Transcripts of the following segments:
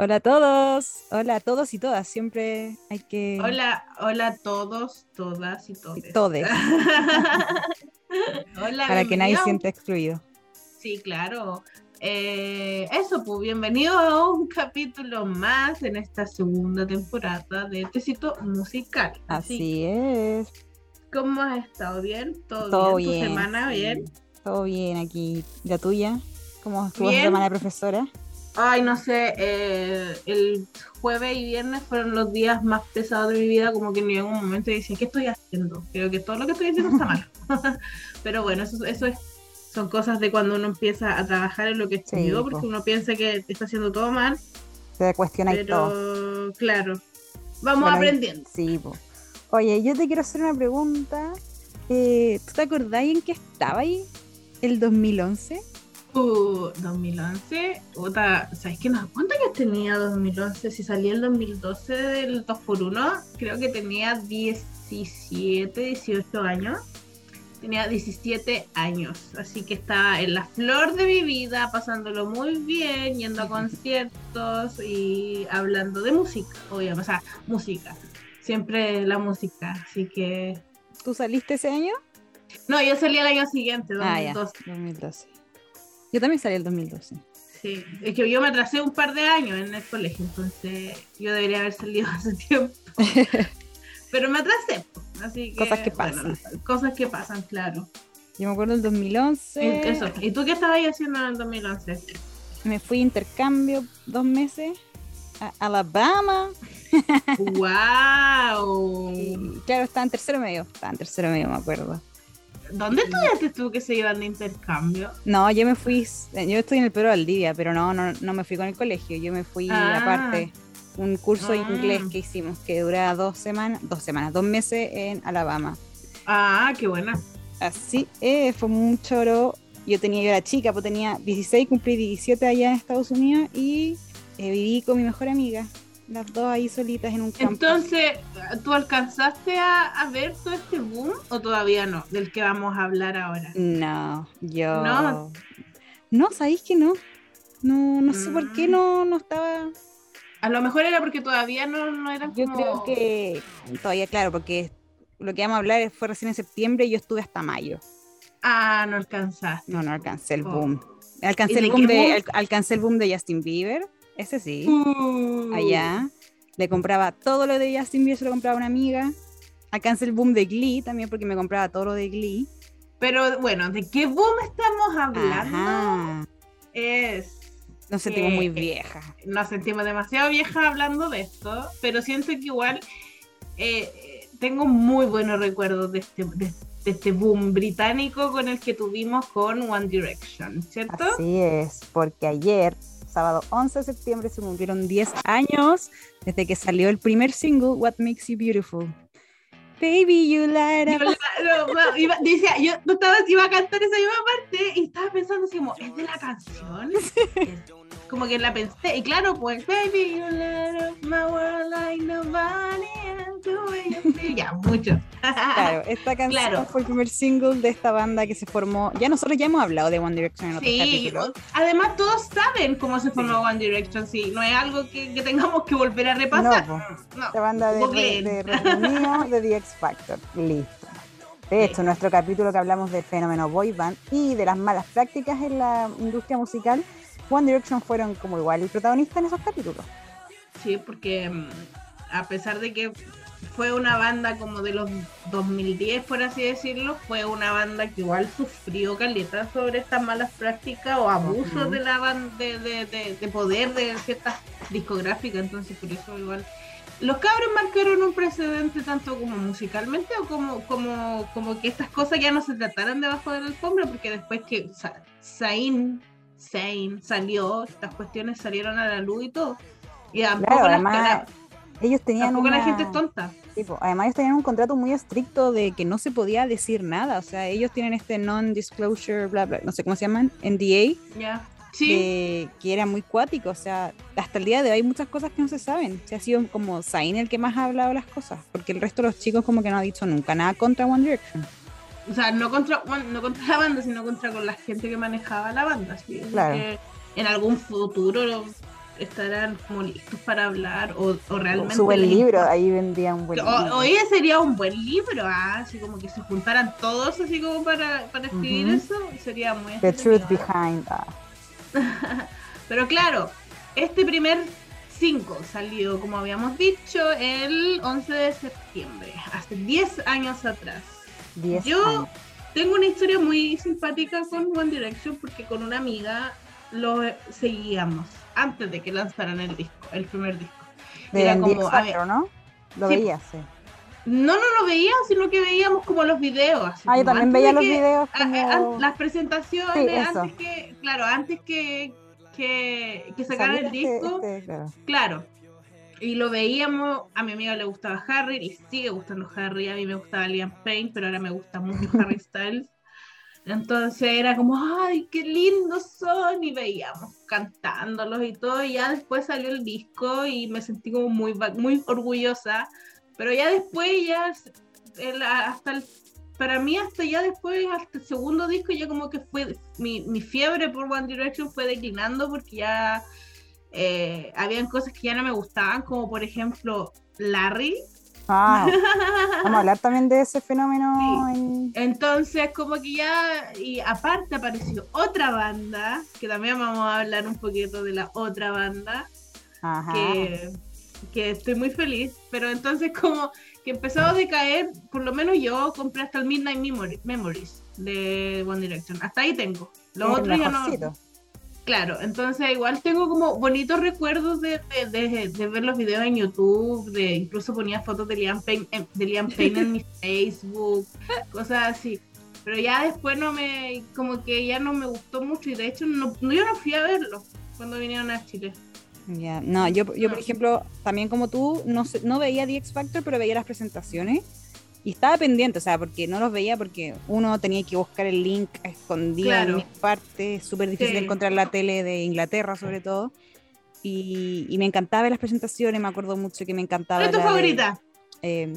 Hola a todos, hola a todos y todas. Siempre hay que. Hola, hola a todos, todas y todos. Todes. hola, Para que nadie sienta excluido. Sí, claro. Eh, eso, pues bienvenido a un capítulo más en esta segunda temporada de Tecito Musical. Así es. ¿Cómo has estado? ¿Bien? ¿Todo, Todo bien? bien. ¿Tu semana sí. bien? Todo bien aquí. ¿Y la tuya? ¿Cómo estuvo la semana de profesora? Ay, no sé, eh, el jueves y viernes fueron los días más pesados de mi vida, como que en algún momento decía, ¿qué estoy haciendo? Creo que todo lo que estoy haciendo está mal. Pero bueno, eso, eso es, son cosas de cuando uno empieza a trabajar en lo que estudió, po. porque uno piensa que está haciendo todo mal, Se cuestiona y todo. pero claro, vamos Bueno, aprendiendo. Sí, po. Oye, yo te quiero hacer una pregunta. Eh, ¿Tú te acordás en qué estaba ahí el 2011? Uh, 2011, puta, ¿sabes qué? No, ¿Cuántos años tenía 2011? Si salí el 2012 del 2x1, creo que tenía 17, 18 años. Tenía 17 años, así que estaba en la flor de mi vida, pasándolo muy bien, yendo a conciertos y hablando de música, obviamente, o sea, música, siempre la música, así que... ¿Tú saliste ese año? No, yo salí el año siguiente, Ah, ya. 2012. 2012. Yo también salí el 2012. Sí, es que yo me atrasé un par de años en el colegio, entonces yo debería haber salido hace tiempo. Pero me atrasé, así que... Cosas que bueno, pasan. cosas que pasan, claro. Yo me acuerdo del 2011. Eso. ¿Y tú qué estabas haciendo en el 2011? Me fui a intercambio dos meses a Alabama. ¡Wow! Y claro, estaba en tercero medio. Estaba en tercero medio, me acuerdo. ¿Dónde estudiaste tú que se iban de intercambio? No, yo me fui. Yo estoy en el Perú Valdivia, pero no, no, no me fui con el colegio. Yo me fui Ah. aparte. Un curso de Ah. inglés que hicimos que duraba dos semanas, dos semanas, dos meses en Alabama. Ah, qué buena. Así eh, fue un choro. Yo tenía, yo era chica, pues tenía 16, cumplí 17 allá en Estados Unidos y eh, viví con mi mejor amiga. Las dos ahí solitas en un campo. Entonces, ¿tú alcanzaste a, a ver todo este boom o todavía no? Del que vamos a hablar ahora. No, yo. ¿No? No, ¿sabéis que no? No, no sé por qué Mm. no, no estaba. A lo mejor era porque todavía no, no eran Yo como... creo que todavía, claro, porque lo que vamos a hablar fue recién en septiembre y yo estuve hasta mayo. Ah, no alcanzaste. No, no alcancé el Oh. boom. ¿Y Alcancé de el boom de, boom? al- alcancé el boom de Justin Bieber. Ese sí. Uh. Allá. Le compraba todo lo de Justin Bieber, se lo compraba a una amiga. Alcancé el boom de Glee también porque me compraba todo lo de Glee. Pero bueno, ¿de qué boom estamos hablando? Ajá. Es... Nos sentimos muy Eh, viejas. Nos sentimos demasiado viejas hablando de esto, pero siento que igual eh, eh, tengo muy buenos recuerdos de este, de, de este boom británico con el que tuvimos con One Direction, ¿cierto? Así es, porque ayer, sábado 11 de septiembre, se cumplieron 10 años desde que salió el primer single, What Makes You Beautiful. Baby, you light Yo up. iba, decía, yo no estaba, iba a cantar esa misma parte y estaba pensando así como, ¿es de la canción? Como que la pensé, y claro, pues, baby, you up my world like nobody else, the way you feel". Ya, mucho. Claro, esta canción Claro. fue el primer single de esta banda que se formó. Ya nosotros ya hemos hablado de One Direction en otros Sí, capítulos. además todos saben cómo se formó One Direction, sí, no es algo que, que tengamos que volver a repasar. No, No, Esta banda de, de Reino Unido de The X Factor. Listo. De hecho, Sí. nuestro capítulo que hablamos del fenómeno boy band y de las malas prácticas en la industria musical, One Direction fueron como igual el protagonista en esos capítulos. Sí, porque mm, a pesar de que fue una banda como de los 2010, por así decirlo, fue una banda que igual sufrió caleta sobre estas malas prácticas o abusos de la de, de, de- de poder de ciertas discográficas, entonces por eso igual los cabros marcaron un precedente tanto como musicalmente o como, como, como que estas cosas ya no se trataran debajo de la alfombra, porque después que Zayn, Zayn salió, estas cuestiones salieron a la luz y todo. Y tampoco, Claro, además la- ellos tenían tampoco una... la gente es tonta. Sí, po, además ellos tenían un contrato muy estricto de que no se podía decir nada. O sea, ellos tienen este non-disclosure, bla, bla, no sé cómo se llaman, NDA, Ya. Sí, que, que era muy cuático. O sea, hasta el día de hoy hay muchas cosas que no se saben. Se ha sido como Zayn el que más ha hablado las cosas, porque el resto de los chicos como que no ha dicho nunca nada contra One Direction. O sea, no contra, bueno, no contra la banda, sino contra con la gente que manejaba la banda. ¿sí? Claro. Que en algún futuro estarán como listos para hablar o, o realmente... Su buen libro, ahí vendía un buen O- libro. Oye, sería un buen libro, ah, así como que se juntaran todos así como para, para escribir eso, sería muy The Truth. Behind. ah. Pero claro, este primer 5 salió, como habíamos dicho, el 11 de septiembre, hace 10 años atrás. 10 Yo años. tengo una historia muy simpática con One Direction porque con una amiga lo seguíamos antes de que lanzaran el disco, el primer disco. De era como, a ver, ¿no? Lo sí, veías, sí. No, no lo veía, sino que veíamos como los videos. así Ah, yo también veía los que- videos a- a- las presentaciones, Sí, antes que, claro, antes que, que, que sacaran el este- disco, este, claro. claro. Y lo veíamos, a mi amiga le gustaba Harry y sigue gustando Harry, a mí me gustaba Liam Payne, pero ahora me gusta mucho Harry Styles. Entonces era como, ay, qué lindos son, y veíamos cantándolos y todo, y ya después salió el disco y me sentí como muy, muy orgullosa, pero ya después, ya, el- hasta el, para mí hasta ya después, hasta el segundo disco, ya como que fue, mi, mi fiebre por One Direction fue declinando porque ya eh, habían cosas que ya no me gustaban, como por ejemplo Larry, Ah, vamos a hablar también de ese fenómeno en... Entonces, como que ya, y aparte apareció otra banda, que también vamos a hablar un poquito de la otra banda, Ajá. que, que estoy muy feliz, pero entonces como que empezó a decaer, por lo menos yo compré hasta el Midnight Memories de One Direction, hasta ahí tengo. El otros ya no. Claro, entonces igual tengo como bonitos recuerdos de, de, de- de ver los videos en YouTube, de incluso ponía fotos de Liam Payne, en- de Liam Payne en mi Facebook, cosas así. Pero ya después no me, como que ya no me gustó mucho y de hecho no, yo no fui a verlo cuando vinieron a Chile. Ya, No, yo, yo por ejemplo, también como tú, no, no veía The X Factor, pero veía las presentaciones y estaba pendiente, o sea, porque no los veía porque uno tenía que buscar el link escondido Claro. en mis partes, súper difícil Sí. encontrar la tele de Inglaterra sobre todo. Y, y me encantaba ver las presentaciones, me acuerdo mucho que me encantaba. ¿Cuál es tu la de, favorita? eh,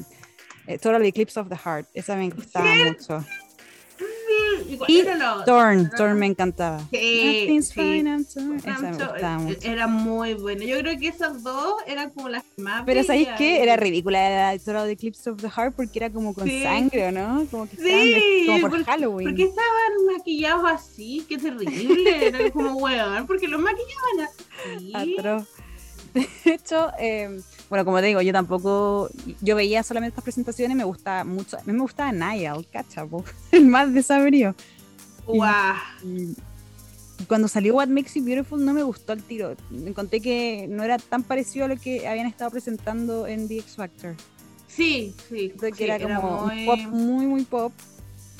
eh, Total Eclipse of the Heart, esa me gustaba ¿Sí? mucho. ¿Y cuál Y? Thorn, Thorn me encantaba. Sí, sí. fine. Esa me gustaba eh. Era muy buena. Yo creo que esas dos eran como las más. Pero ¿sabéis qué? Era ridícula la Total Eclipse of the Heart porque era como con Sí. sangre, ¿no? Como que Sí, como por porque- Halloween. ¿Por qué estaban maquillados así? Qué terrible. Era como weón, porque los maquillaban así. De hecho, eh, bueno, como te digo, yo tampoco, yo veía solamente estas presentaciones, me gustaba mucho, a mí me gustaba Niall, cacha, po, el más desabrido. Guau. Y cuando salió What Makes You Beautiful no me gustó el tiro. Encontré que no era tan parecido a lo que habían estado presentando en The X Factor. Sí, sí. Entonces, que era como muy- un pop muy, muy pop,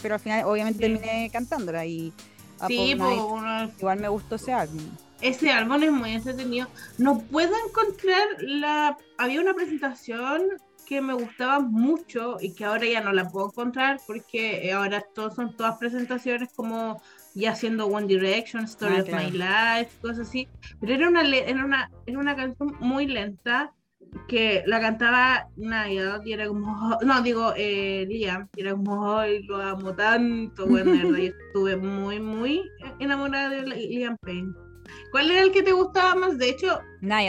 pero al final obviamente Sí. terminé cantándola y Up Sí, All pues, Night, uno- igual me gustó ese álbum. Ese álbum es muy entretenido. No puedo encontrar la. Había una presentación que me gustaba mucho y que ahora ya no la puedo encontrar porque ahora todos son todas presentaciones como ya haciendo One Direction, Story Ah, of My. Life, cosas así. Pero era una, era una, era una canción muy lenta que la cantaba Niall y era como, no, digo, eh, Liam, y era como, ay, lo amo tanto, bueno, de verdad, yo estuve muy, muy enamorada de Liam Payne. ¿Cuál era el que te gustaba más? De hecho,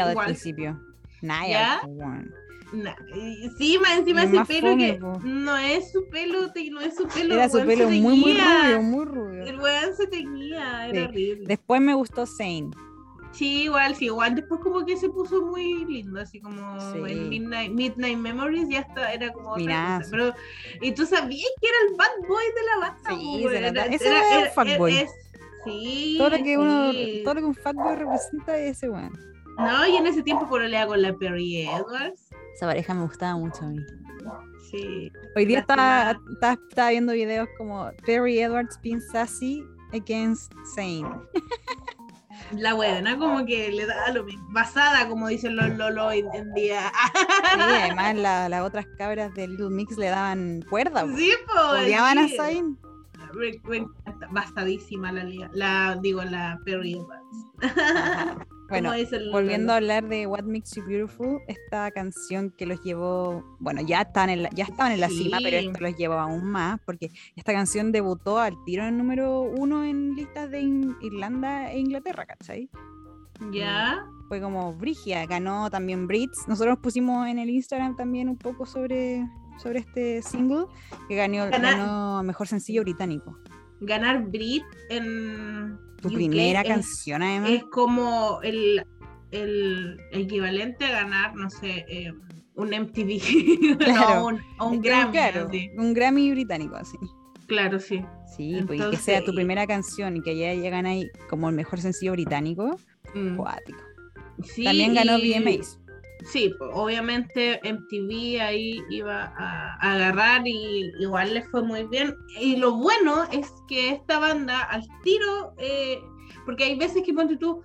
al Igual. principio. Niall, ¿Ya? po, weón. na- sí, más encima ese pelo fome, que po. no es su pelo, no es su pelo. Era su pelo muy, muy rubio, muy rubio. El weón se teñía, era Sí. horrible. Después me gustó Zane. Sí, igual, sí, igual después como que se puso muy lindo, así como Sí. en Midnight, Midnight Memories ya está, era como otra Mirazo. cosa. Pero, y tú sabías que era el bad boy de la banda. Sí, era- era- Ese era el fuckboy. es- sí, Todo lo que uno, sí. todo lo que un fuckboy representa es ese weón. No, y en ese tiempo pololea con la Perry Edwards. Esa pareja me gustaba mucho a mí. Sí. Hoy día estaba, estaba, estaba viendo videos como Perry Edwards being sassy against Zane. La buena como que le da lo mismo. Basada, como dicen los Lolo hoy en día. Sí, además la- las otras cabras de Little Mix le daban cuerda. Sí, pues. Odiaban a sí. Zane. Basadísima la, la digo, la Perry. Ajá. Bueno, volviendo a hablar de What Makes You Beautiful, esta canción que los llevó, bueno, ya estaban en la, ya estaban en la cima, pero esto los llevó aún más, porque esta canción debutó al tiro en número uno en listas de In- Irlanda e Inglaterra, ¿cachai? Ya. Fue como Brigia, ganó también Brits. Nosotros pusimos en el Instagram también un poco sobre, sobre este single, que ganó, Mejor Sencillo Británico. Ganar Brit en. Tu UK primera es- canción, además. Es como el, el equivalente a ganar, no sé, eh, un MTV. Claro. no, un, o un que, Grammy. Claro, así. un Grammy británico, así. Claro, sí. Sí, pues, y que sea tu primera canción y que ya llegan ahí como el mejor sencillo británico, Mm. Sí, También ganó VMAs. Sí, pues, obviamente MTV ahí iba a, agarrar y igual le fue muy bien. Y lo bueno es que esta banda al tiro, eh, porque hay veces que ponte tú,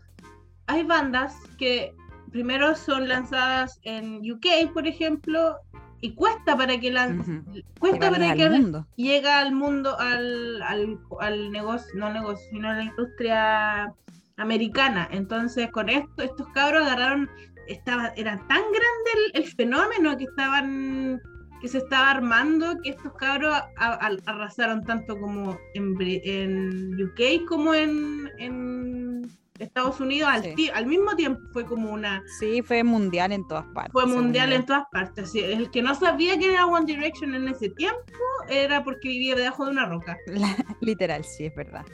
hay bandas que primero son lanzadas en UK, por ejemplo, y cuesta para que Ujú. cuesta para que mundo. llega al mundo, al, al, al negocio, no negocio, sino a la industria americana. Entonces, con esto, estos cabros agarraron, estaba, era tan grande el, el fenómeno que estaban que se estaba armando que estos cabros a- a- arrasaron tanto como en, en UK como en, en Estados Unidos al, Sí. al mismo tiempo fue como una Sí, fue mundial en todas partes. fue mundial en todas partes. Sí, El que no sabía que era One Direction en ese tiempo era porque vivía debajo de una roca. La- literal, sí, es verdad.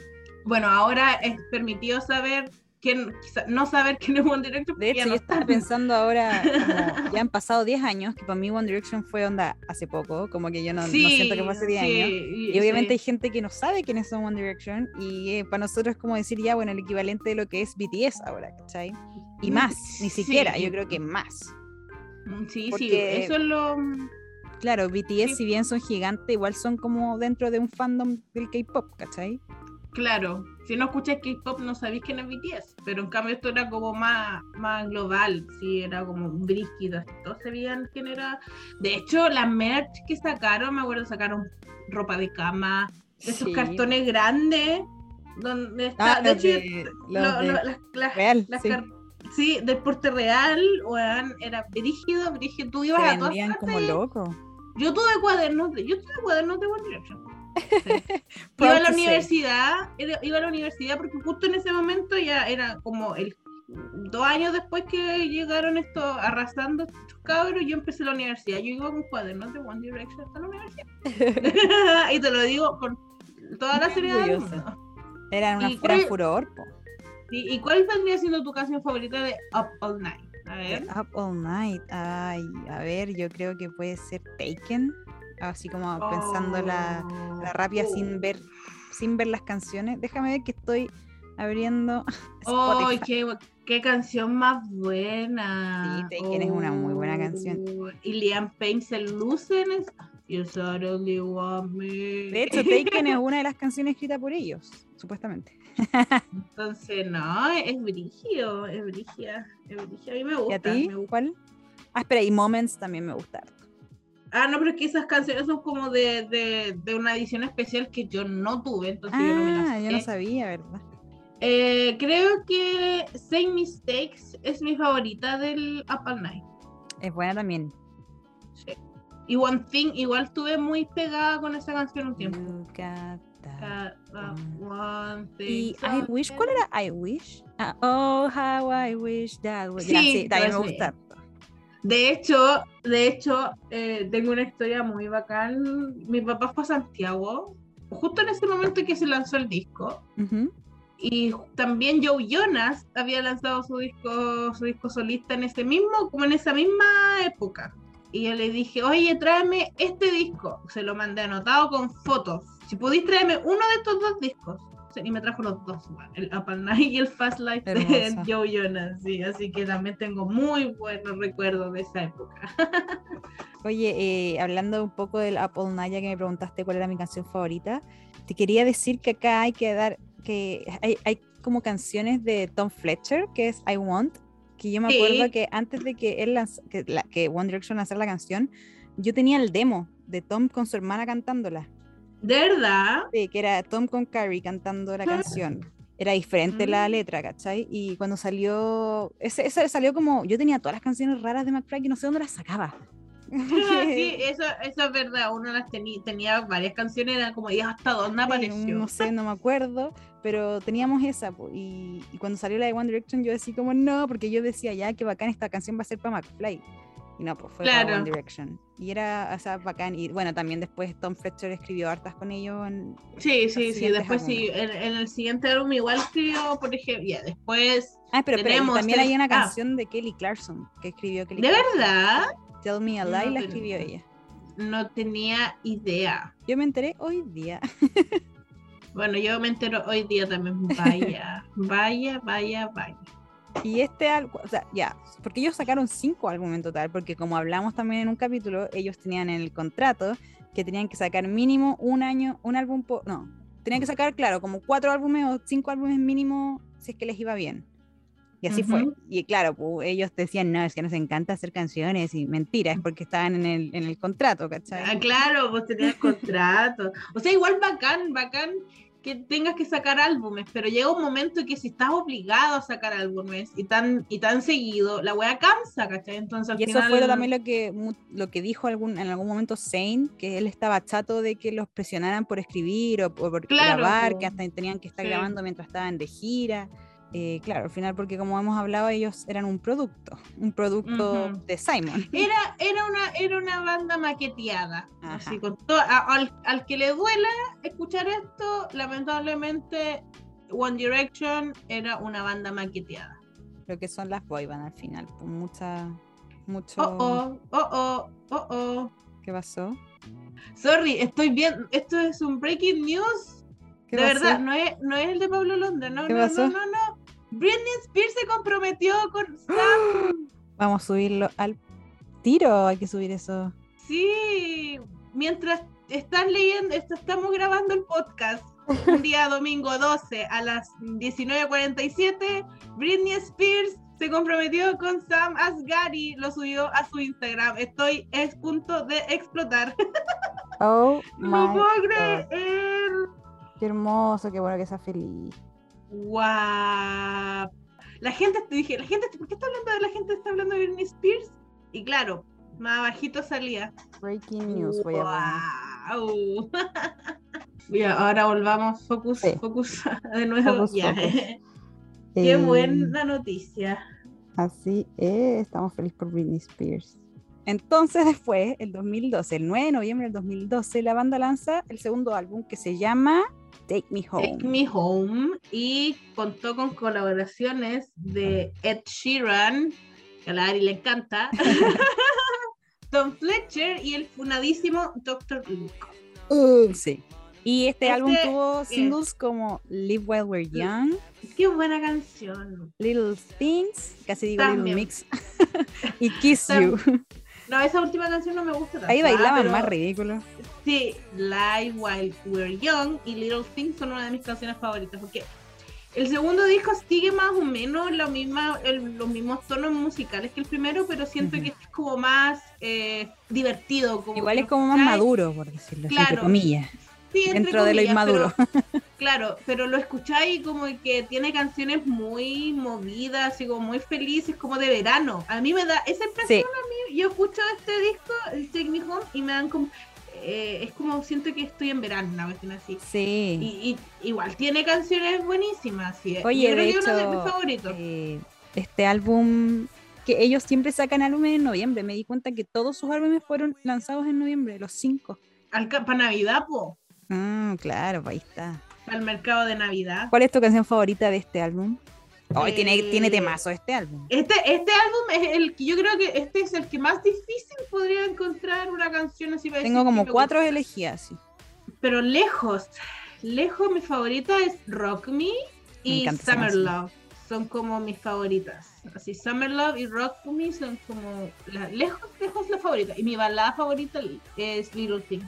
Bueno, ahora es permitido saber quién, no saber quién es One Direction. De hecho, no yo estaba están. pensando ahora, como ya han pasado 10 años, que para mí One Direction fue onda hace poco, como que yo no, no siento que fue hace 10 sí, años. y- Y obviamente hay gente que no sabe quiénes son One Direction y eh, para nosotros es como decir ya, bueno, el equivalente de lo que es BTS ahora, ¿cachai? Y Mm, más, ni siquiera, yo creo que más. Mm, Sí, sí, eso es lo. Claro, BTS si bien son gigantes, igual son como dentro de un fandom del K-pop, ¿cachai? Claro, si no escuchas K-pop no sabéis quién es BTS, pero en cambio esto era como más, más global, sí, era como brígido, todos sabían quién era. De hecho, la merch que sacaron, me acuerdo, sacaron ropa de cama, de esos Sí. cartones grandes, donde está, Ah, de hecho, de- lo- los de lo- las, las- Real, las sí. sí, del porte real, weón, era brígido, brígido, tú Se ibas a todas como partes. locos. Yo tuve cuadernos, de, yo tuve cuadernos de One Direction. Sí. iba a la universidad, iba a la universidad porque justo en ese momento ya era como el dos años después que llegaron estos arrasando estos cabros, yo empecé la universidad. Yo iba con cuadernos de One Direction hasta la universidad. y te lo digo con toda la seriedad del mundo. Eran una ¿Y gran furor. ¿Y, y cuál vendría siendo tu canción favorita de Up All Night? A ver. Up All Night. Ay, a ver, yo creo que puede ser Taken. Así como pensando la, la Oh. sin ver sin ver las canciones. Déjame ver que estoy abriendo ¡Ay, Spotify. qué, qué canción más buena! Sí, Taken es una muy buena canción. Oh, Y Liam Payne se luce en. You suddenly want me. De hecho, Taken es una de las canciones escritas por ellos, supuestamente. Entonces, no, es brígido, es brígida, es brígida. A mí me gusta. ¿Y a ti? me gusta. ¿Cuál? Ah, espera, y Moments también me gusta. harto. Ah, no, pero es que esas canciones son como de, de, de una edición especial que yo no tuve, entonces yo no me las Ah, yo no sé. sabía, ¿verdad? Eh, creo que Same Mistakes es mi favorita del Up All Night. Es buena también. Sí. Y One Thing, igual estuve muy pegada con esa canción un tiempo. You got that. One thing, Y I Wish, ¿cuál era I Wish? Ah, oh, how I wish that was. Ya, Sí, sí, también me gusta. De hecho, de hecho, eh, tengo una historia muy bacán. Mi papá fue a Santiago, justo en ese momento que se lanzó el disco. Y también Joe Jonas había lanzado su disco, su disco solista en ese mismo, como en esa misma época. Y yo le dije, oye, tráeme este disco. Se lo mandé anotado con fotos. Si pudís traerme uno de estos dos discos. Y me trajo los dos, el All Night y el Fast Life de Hermoso. Joe Jonas. Sí, así que también tengo muy buenos recuerdos de esa época. Oye, eh, hablando un poco del All Night, ya que me preguntaste cuál era mi canción favorita, te quería decir que acá hay que dar, que hay, hay como canciones de Tom Fletcher, que es I Want, que yo me Sí. acuerdo que antes de que él lanz- que, la- que One Direction lanzara la canción, yo tenía el demo de Tom con su hermana cantándola, De verdad. sí, que era Tom con Carrie cantando la canción. Era diferente la Mm. letra, ¿cachai? Y cuando salió, ese, ese salió como, yo tenía todas las canciones raras de McFly que no sé dónde las sacaba. sí, eso, eso es verdad. Uno las tenía, tenía varias canciones, era como, ¿y hasta dónde apareció? No sé, no me acuerdo, pero teníamos esa. Y, y, cuando salió la de One Direction, yo decía como, no, porque yo decía ya que bacán esta canción va a ser para McFly. Y no, pues fue para One Direction. Y era, o sea, bacán. Y bueno, también después Tom Fletcher escribió hartas con ellos. En sí, sí, sí. Después sí. En, el siguiente álbum igual escribió, por ejemplo, ya, después. Ah, pero, también hay una ah. canción de Kelly Clarkson que escribió Kelly ¿De verdad? Tell Me a Lie la escribió ella. No tenía idea. Yo me enteré hoy día. bueno, yo me entero hoy día también. Vaya, vaya, vaya, vaya. Y este álbum, o sea, ya, porque ellos sacaron cinco álbumes en total, porque como hablamos también en un capítulo, ellos tenían en el contrato que tenían que sacar mínimo un año, un álbum, por, no, tenían que sacar, claro, como cuatro álbumes o cinco álbumes mínimo si es que les iba bien. Y así fue. Y claro, pues, ellos decían, no, es que nos encanta hacer canciones y mentira, es porque estaban en el, en el contrato, ¿cachai? Ah, claro, pues tenías contrato. O sea, igual bacán, bacán que tengas que sacar álbumes, pero llega un momento en que si estás obligado a sacar álbumes y tan, y tan seguido, la wea cansa, ¿cachai? Entonces, y eso fue también lo que, lo que dijo algún, en algún momento Zane, que él estaba chato de que los presionaran por escribir o, por grabar, que hasta tenían que estar grabando mientras estaban de gira. Eh, claro, al final, porque como hemos hablado, ellos eran un producto, un producto de Simon. Era, era, una, era una banda maqueteada. Así, con al, al, que le duela escuchar esto, lamentablemente One Direction era una banda maqueteada. Lo que son las boy al final, con mucha, mucho... Oh, oh, oh, oh, oh, oh. ¿Qué pasó? Sorry, estoy bien, esto es un breaking news. De verdad, no es, no es el de Pablo Londra, no, no, no, no, no. Britney Spears se comprometió con Sam. Vamos a subirlo al tiro, hay que subir eso. Sí, mientras están leyendo, estamos grabando el podcast. Un día domingo 12 a las 19:47, Britney Spears se comprometió con Sam Asghari, lo subió a su Instagram. Estoy es punto de explotar. Oh, no puedo creer. Qué hermoso, qué bueno que sea feliz guau. La gente, te dije, la gente, ¿por qué está hablando de la gente está hablando de Britney Spears? Y claro, más bajito salía. Breaking news, voy a ahora volvamos, focus, focus de nuevo. Qué eh, buena noticia. Así es, estamos felices por Britney Spears. Entonces después, el 2012, el 9 de noviembre del 2012, la banda lanza el segundo álbum que se llama Take Me Home. Take Me Home y contó con colaboraciones de Ed Sheeran, que a la Ari le encanta, Tom Fletcher y el funadísimo Dr. Luke. Uh, sí. Y este, álbum este tuvo singles como Live While We're Young. Qué buena canción. Little Things, casi digo Little Mix. y Kiss You. No, esa última canción no me gusta tanto. Ahí bailaban más ridículo. Sí, Live While We're Young y Little Things son una de mis canciones favoritas porque el segundo disco sigue más o menos lo misma, los mismos tonos musicales que el primero, pero siento que es como más eh, divertido. Como Igual es como más maduro, por decirlo así, entre comillas. Dentro de lo inmaduro. claro, pero lo escucháis como que tiene canciones muy movidas y como muy felices, como de verano. A mí me da esa impresión a mí. Yo escucho este disco, el Take Me Home, y me dan como eh, es como siento que estoy en verano, una cuestión así. Sí. Y, igual tiene canciones buenísimas. Sí. Oye, de hecho, uno de mis favoritos. Eh, este álbum que ellos siempre sacan álbumes en noviembre. Me di cuenta que todos sus álbumes fueron lanzados en noviembre, los cinco. ¿Para Navidad, po? Ah, claro, ahí está. Para el mercado de Navidad. ¿Cuál es tu canción favorita de este álbum? Hoy tiene, tiene eh, temazo este álbum. Este, este álbum es el que yo creo que este es el que más difícil podría encontrar una canción así para Tengo como cuatro elegidas, sí. Pero lejos, lejos mi favorita es Rock Me y Summer Love. Son como mis favoritas. Así, Summer Love y Rock Me son como lejos, lejos la favorita. Y mi balada favorita es Little Thing.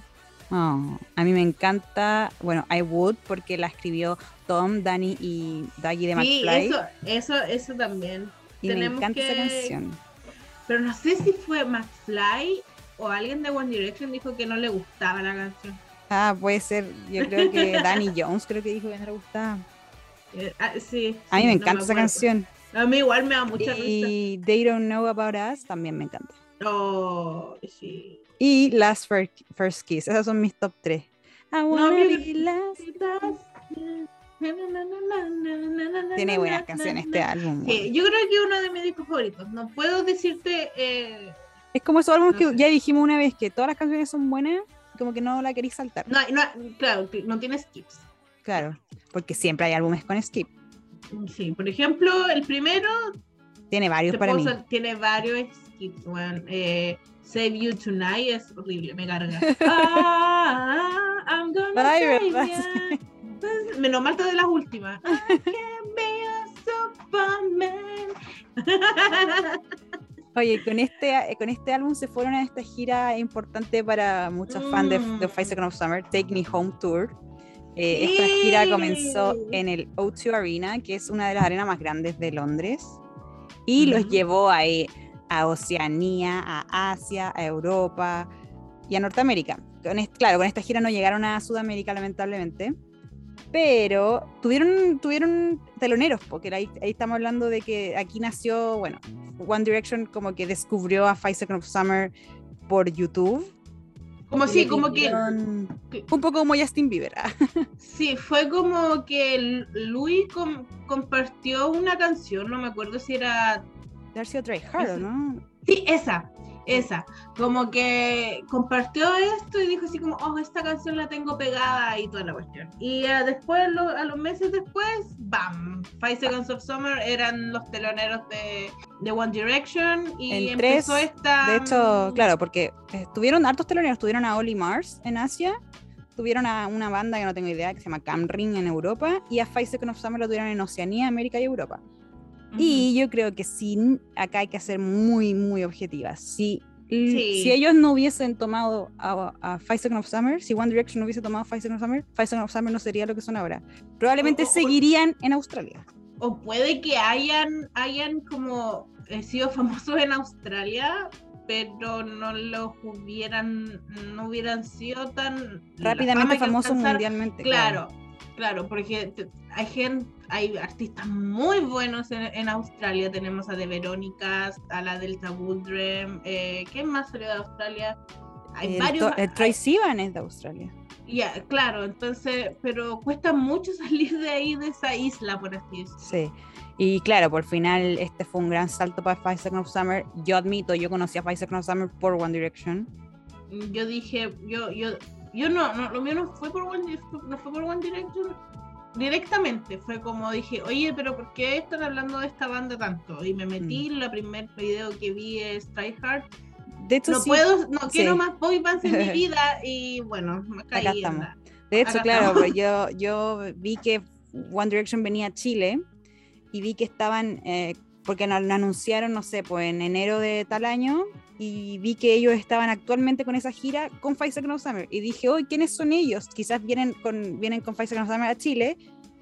Oh, a mí me encanta, bueno, I Would, porque la escribió Tom, Danny y Daggy de sí, Eso, eso, eso también. Y me encanta esa canción. Pero no sé si fue McFly o alguien de One Direction dijo que no le gustaba la canción. Ah, puede ser. Yo creo que Danny Jones creo que dijo que no le gustaba. Eh, ah, sí, A mí me encanta esa canción. A mí igual me da mucha risa. Y They Don't Know About Us también me encanta. Oh, sí. Y Last Fir- First Kiss. Esas son mis top 3. I wanna mira. be last. Tiene buenas canciones este álbum. Sí, yo creo que es uno de mis discos favoritos. No puedo decirte. eh, Es como esos álbumes que ya dijimos una vez que todas las canciones son buenas, como que no la queréis saltar. no, no, claro, no tiene skips. Claro, porque siempre hay álbumes con skip. Sí, por ejemplo, el primero Tiene varios para mí. tiene varios skips. weón. Eh, Save You Tonight es horrible, me carga. Ah, I'm gonna Ay, save verdad, ya. Pues, Menos mal de las últimas. I can be a Superman. Oye, con este, eh, con este álbum se fueron a esta gira importante para muchos fans de, de Mm. Five Seconds of Summer, Take Me Home Tour. Eh, Esta gira comenzó Sí. en el O2 Arena, que es una de las arenas más grandes de Londres, y los Ujú. llevó a, eh, a Oceanía, a Asia, a Europa y a Norteamérica. Con claro, con esta gira no llegaron a Sudamérica, lamentablemente, pero tuvieron, tuvieron teloneros, porque ahí, ahí estamos hablando de que aquí nació, bueno, One Direction como que descubrió a Five Seconds of Summer por YouTube. Como sí, como que Un poco como Justin Bieber. sí, fue como que Louis com- compartió una canción, no me acuerdo si era Try Hard, ¿no? Sí, esa, esa. Como que compartió esto y dijo así como, oh, esta canción la tengo pegada y toda la cuestión. Y ah, después, lo- a los meses después, ¡bam! Five Seconds of Summer eran los teloneros de, de One Direction y En tres, empezó esta... De hecho, claro, porque estuvieron hartos teloneros. Tuvieron a Oli Mars en Asia, tuvieron a una banda que no tengo idea, que se llama Camring en Europa, y a Five Seconds of Summer lo tuvieron en Oceanía, América y Europa. Ujú. Y yo creo que sí, acá hay que ser muy, muy objetivas. Si, Sí. si ellos no hubiesen tomado a, a Five Seconds of Summer, si One Direction no hubiese tomado Five Seconds of Summer, Five Seconds of Summer no sería lo que son ahora. Probablemente O- o- seguirían en Australia. O puede que hayan, hayan como eh, sido famosos en Australia, pero no los hubieran, no hubieran sido tan Rápidamente famosos mundialmente. Claro, claro, porque te- hay gente, hay artistas muy buenos en, en Australia. Tenemos a De Verónicas, a la Delta Woodrem, eh, ¿quién más salió de Australia? Hay El, varios. el Troy Sivan es de Australia. Ya, claro, entonces, pero cuesta mucho salir de ahí, de esa isla, por así decirlo. Sí. Y claro, por final este fue un gran salto para Five Seconds of Summer. Yo admito, yo conocí a Five Seconds of Summer por One Direction. yo dije, yo, yo, yo no, no, lo mío no fue por One, no fue por One Direction directamente, fue como dije, oye, pero ¿por qué están hablando de esta banda tanto? Y me metí, la primer video que vi es Try Hard, De hecho, no sí, puedo, no quiero sí. más boy bands en mi vida, y bueno, me caí Acá en estamos. la- de hecho claro, pues yo, yo vi que One Direction venía a Chile y vi que estaban, eh, porque no- lo anunciaron, no sé, pues en enero de tal año, y vi que ellos estaban actualmente con esa gira con Five Seconds of Summer. Y dije, hoy ¿quiénes son ellos? Quizás vienen con, vienen con Five Seconds of Summer a Chile.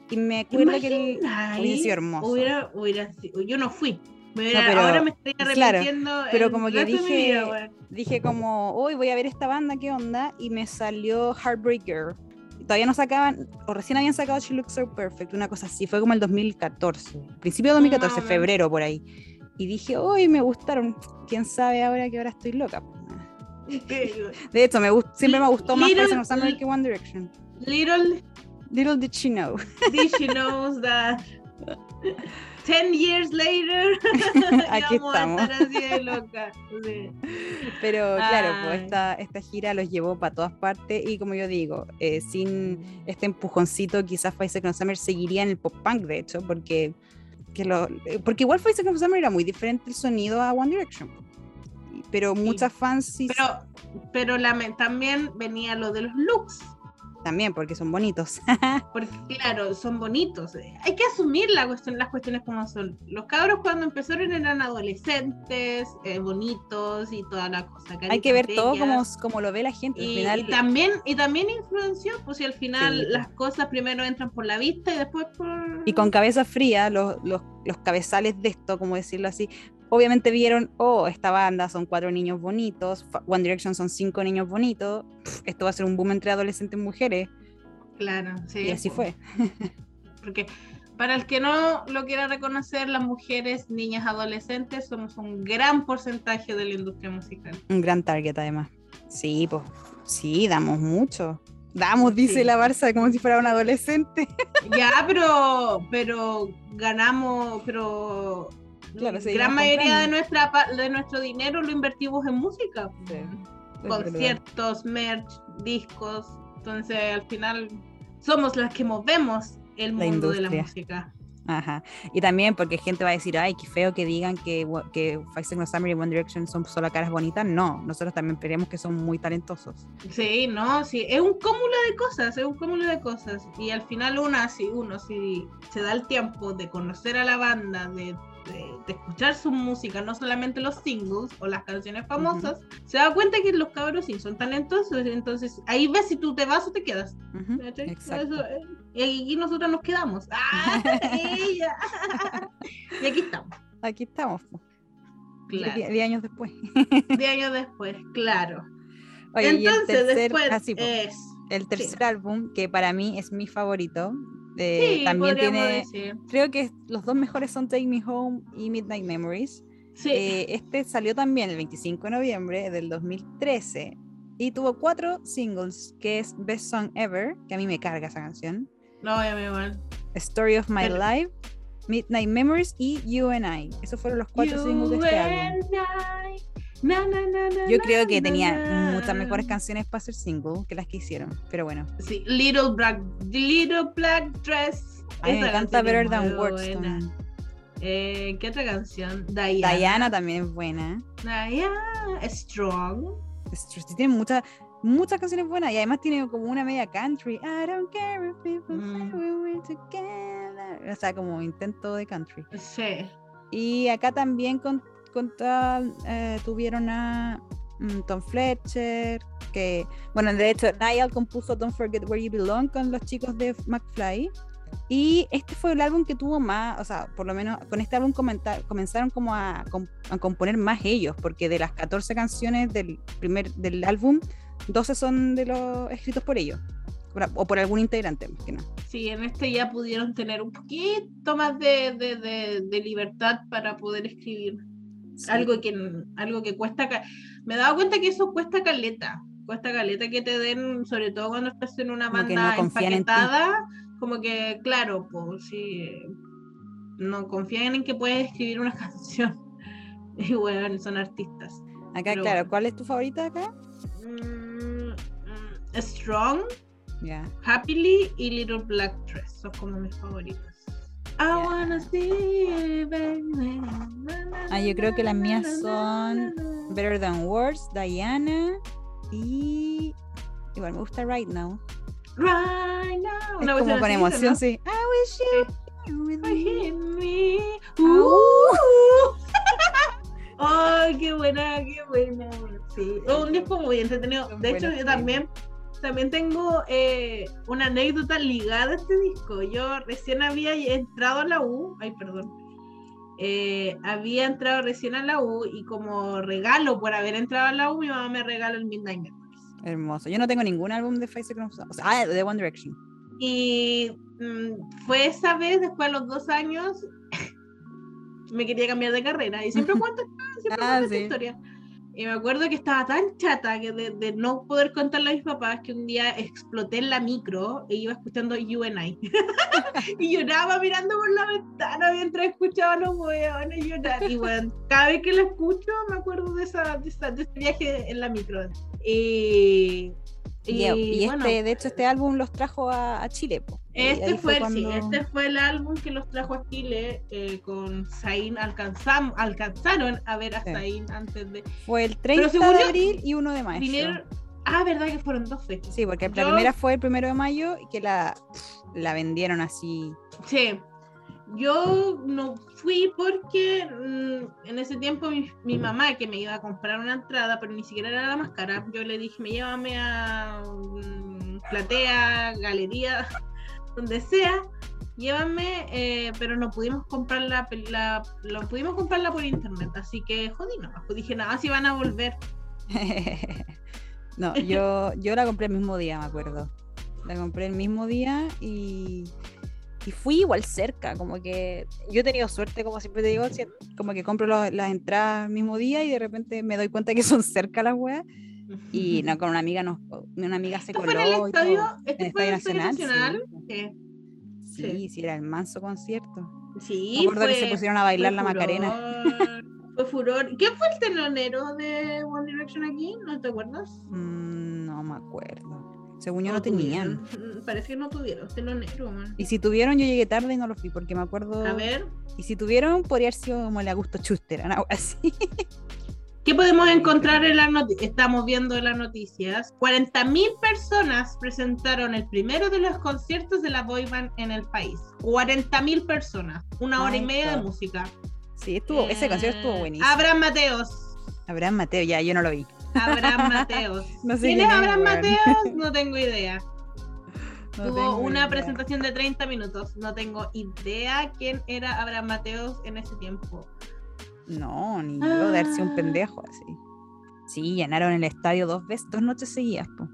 Y me acuerdo que hubiese sido hermoso. Hubiera, hubiera yo no fui. Me hubiera- pero- ahora me estoy claro, arrepintiendo. pero el como que dije- vida, dije como, hoy voy a ver esta banda, ¿qué onda? Y me salió Heartbreaker. Todavía no sacaban, o recién habían sacado She Looks So Perfect, una cosa así, fue como el 2014, principio de 2014, Más o menos. febrero por ahí. Y dije, hoy me gustaron, quién sabe ahora que ahora estoy loca. De hecho, me siempre me gustó más Little- Summer que One Direction. Little Little did she know. did she knows that 10 years later Aquí íbamos a estamos. estar así de loca. Sí. Pero claro, pues esta, esta gira los llevó para todas partes y como yo digo, eh, sin este empujoncito quizás of Summer seguiría en el pop punk de hecho, porque, que lo, eh, porque igual Seconds of Summer era muy diferente el sonido a One Direction. Pero muchas fans sí Pero, pero lame- también venía lo de los looks. También, porque son bonitos. Porque claro, son bonitos. Hay que asumir la cuestión, las cuestiones como son. Los cabros cuando empezaron eran adolescentes, eh, bonitos y toda la cosa. Hay que ver todo como, como lo ve la gente. Y, final, y también y también influenció, pues si al final Sí. las cosas primero entran por la vista y después por Y con cabeza fría, los, los, los cabezales de esto, como decirlo así, obviamente vieron, oh, esta banda son cuatro niños bonitos, One Direction son cinco niños bonitos, esto va a ser un boom entre adolescentes y mujeres, claro, sí. y así fue. Porque Para el que no lo quiera reconocer, las mujeres, niñas, adolescentes, somos un gran porcentaje de la industria musical. Un gran target además. Sí, pues, sí, damos mucho. Damos, dice Sí. la Barça, como si fuera un adolescente. Ya, pero, pero ganamos, pero Claro, gran mayoría de, nuestra, de nuestro dinero lo invertimos en música. Sí, es Conciertos, merch, discos. Entonces, al final, somos las que movemos el La mundo de la música. Ajá. Y también porque gente va a decir, ay, qué feo que digan que, que Five Seconds of Summer y One Direction son solo caras bonitas. No, nosotros también creemos que son muy talentosos. Sí, no, sí, es un cúmulo de cosas, es un cúmulo de cosas. Y al final una, si uno si se da el tiempo de conocer a la banda, de, de- de escuchar su música, no solamente los singles o las canciones famosas, se da cuenta que los cabros sí son talentosos. Entonces ahí ves si tú te vas o te quedas. Ujú, ¿cachai? Exacto. Eso, eh, y nosotros nos quedamos. ¡Ah! ella! y aquí estamos, Aquí estamos, claro. die- diez años después. Diez años después, claro. Oye, y el Entonces, tercer, después sí, po, es. el tercer álbum, que para mí es mi favorito, eh, Sí, también tiene, decir. creo que los dos mejores son Take Me Home y Midnight Memories. Sí. Eh, este salió también el 25 de noviembre del 2013 y tuvo cuatro singles, que es Best Song Ever, que a mí me carga esa canción, No, ya me mal. Story of My Pero- Life, Midnight Memories y You and I. Esos fueron los cuatro singles de este álbum. Yo creo que tenía muchas mejores canciones para ser single que las que hicieron, pero bueno. Sí, Little Black, Little Black Dress. A mí me encanta Better Than Words. Eh, ¿Qué otra canción? Diana. Diana también es buena. Diana. Strong. Es- Tiene muchas muchas canciones buenas y además tiene como una media country. I don't care if people say Mm. we were together. O sea, como intento de country. Sí. Y acá también con, con tal, eh, tuvieron a mm, Tom Fletcher, que, bueno, de hecho, Niall compuso Don't Forget Where You Belong con los chicos de McFly. Y este fue el álbum que tuvo más, o sea, por lo menos con este álbum comenzaron como a, a componer más ellos, porque de las 14 canciones del primer del álbum, 12 son de los escritos por ellos, o por algún integrante, más que no. Sí, en este ya pudieron tener un poquito más de, de, de- de libertad para poder escribir. Algo que algo que cuesta me he dado cuenta que eso cuesta caleta cuesta caleta que te den sobre todo cuando estás en una Como no banda en ti. empaquetada como que claro pues sí no confían en que puedes escribir una canción y bueno son artistas Acá, pero claro. ¿cuál es tu favorita acá? Mm, Strong. Happily y Little Black Dress son como mis favoritos I wanna see baby. Ah, yo creo que las mías son Better Than Words, Diana y. Igual me gusta Right Now. Right now. Es Una como con emoción, ¿no? sí. I wish you were with me. Me. Au. Uh. Ay, qué buena, qué buena. Sí, es un disco muy entretenido. De hecho, yo también, también tengo eh, una anécdota ligada a este disco. Yo recién había entrado a la U, ay, perdón. Eh, había entrado recién a la U y como regalo por haber entrado a la U, mi mamá me regaló el Midnight Memories. Hermoso. Yo no tengo ningún álbum de Summer. O sea, ah, de One Direction. Y mm, fue esa vez, después de los dos años, me quería cambiar de carrera. Y siempre cuento, siempre Ah, cuento esta sí. historia. Y me acuerdo que estaba tan chata que de, de no poder contarle a mis papás que un día exploté en la micro e iba escuchando UNI. y lloraba mirando por la ventana mientras escuchaba a los hueones llorar. Y bueno, cada vez que la escucho me acuerdo de, esa, de, esa- de ese viaje en la micro. Y, Y, y bueno, este, de hecho, este álbum los trajo a, a Chile. po. Este fue, el- sí, este fue el álbum que los trajo a Chile eh, con Zayn. Alcanzam, alcanzaron a ver a Sí. Zayn antes de. Fue el 30 según de abril y 1 de mayo. Vinieron. Ah, verdad que fueron dos fechas. Sí, porque la Yo- primera fue el primero de mayo y que la, la vendieron así. Sí. Yo no fui porque mm, en ese tiempo mi, mamá que me iba a comprar una entrada, pero ni siquiera era la más cara, yo le dije, me llévame a mm, platea, galería, donde sea, llévame, eh, pero no pudimos comprarla, la, pudimos comprarla por internet, así que jodí pues dije, nada, si van a volver. no, yo, yo la compré el mismo día, me acuerdo. La compré el mismo día y, Y fui igual cerca, como que yo he tenido suerte, como siempre te digo, como que compro los- las entradas el mismo día y de repente me doy cuenta que son cerca las weas. Y no, con una amiga nos, una amiga se ¿Esto coló. fue en el estadio? ¿Este fue el Estadio Nacional? Sí. Sí, Sí. sí, era el manso concierto. Sí, Me acuerdo que se fue- pusieron a bailar fue la Macarena. Fue furor. ¿Quién fue el telonero de One Direction aquí? ¿No te acuerdas? Mm, no me acuerdo. Según yo no, No tenían. Mm, Parece que no tuvieron telonero, man. Y si tuvieron, yo llegué tarde y no lo fui porque me acuerdo. A ver, Y si tuvieron, podría haber sido como el Augusto Schuster, algo así. ¿qué podemos encontrar en las noticias? Estamos viendo las noticias. 40.000 personas presentaron el primero de los conciertos de la boy band en el país. 40.000 personas. Una hora y media de música. Sí, estuvo, ese concierto estuvo Eh, buenísimo. Abraham Mateos. Abraham Mateo, ya, yo no lo vi. Abraham Mateos. No sé ¿Quién es Abraham. Mateos? No tengo idea. No Tuvo una idea. presentación de 30 minutos. No tengo idea quién era Abraham Mateos en ese tiempo. No, ni yo de haber sido un Ah. pendejo así. Sí, llenaron el estadio dos veces, dos noches seguidas. po.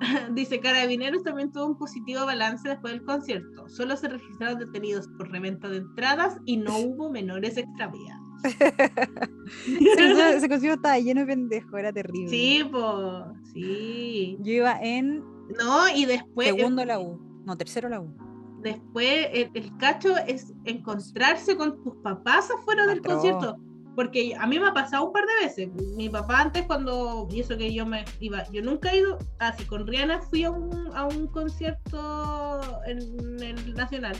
Dice, Carabineros también tuvo un positivo balance después del concierto. Solo se registraron detenidos por reventa de entradas y no hubo menores extraviados. Ese, ese concierto estaba lleno de pendejos, era terrible. sí, pues, sí. Yo iba en No, y después, segundo la U, no, tercero la U. después el, el cacho es encontrarse con tus papás afuera del concierto. Porque a mí me ha pasado un par de veces. Mi papá antes cuando, y eso que yo me iba, yo nunca he ido, así con Rihanna fui a un, a un concierto en el Nacional,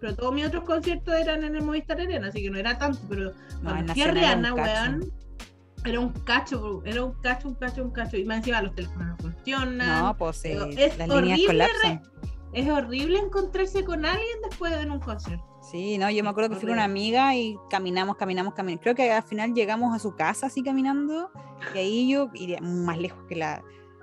pero todos mis otros conciertos eran en el Movistar Arena, así que no era tanto, pero No, cuando fui a Rihanna, weón, era un cacho, era un cacho, un cacho, un cacho, y más encima los teléfonos no funcionan. No, pues eh, es las líneas horrible colapsan. Es horrible encontrarse con alguien después de un concierto. Sí, no, yo me acuerdo que fui con una amiga y caminamos, caminamos, caminamos. Creo que al final llegamos a su casa así caminando y ahí yo iría más lejos que la...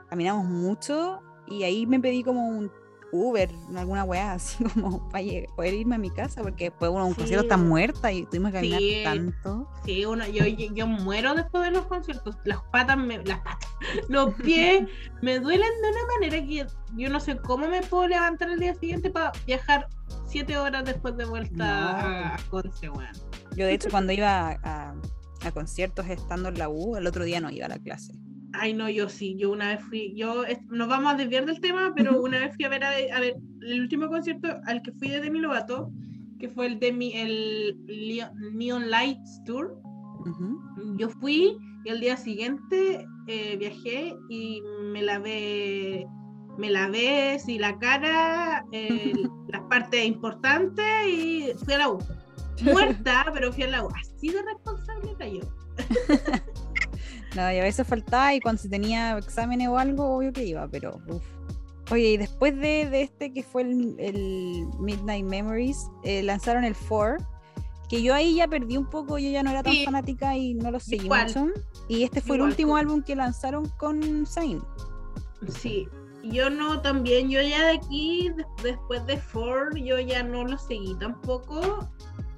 Caminamos mucho y ahí me pedí como un Uber, alguna weá así como para poder irme a mi casa porque después uno un concierto está muerta y tuvimos que caminar Sí. tanto. Sí, uno, yo, yo, yo muero después de los conciertos. Las patas, me, las patas, los pies me duelen de una manera que yo no sé cómo me puedo levantar el día siguiente para viajar siete horas después de vuelta No. a, Conce, weón. Yo de hecho cuando iba a, a conciertos estando en la U, el otro día no iba a la clase. Ay, no, yo sí, yo una vez fui, yo, nos vamos a desviar del tema, pero una vez fui a ver, a, a ver, el último concierto al que fui de Demi Lovato, que fue el Demi, el Leo- Neon Lights Tour, Ujú. yo fui y al día siguiente eh, viajé y me lavé, me lavé sí, la cara, eh, las partes importantes y fui a la U. Muerta, pero fui a la U. Así de responsable era yo. No, y a veces faltaba y cuando se tenía exámenes o algo, obvio que iba, pero uf. Oye, y después de, de este que fue el, el Midnight Memories, eh, lanzaron el 4, que yo ahí ya perdí un poco, yo ya no era tan Sí. fanática y no lo seguí Igual. mucho. Y este fue Igual, el último álbum que lanzaron con Zayn. Sí, yo no también, yo ya de aquí, des- después de Ford, yo ya no lo seguí tampoco,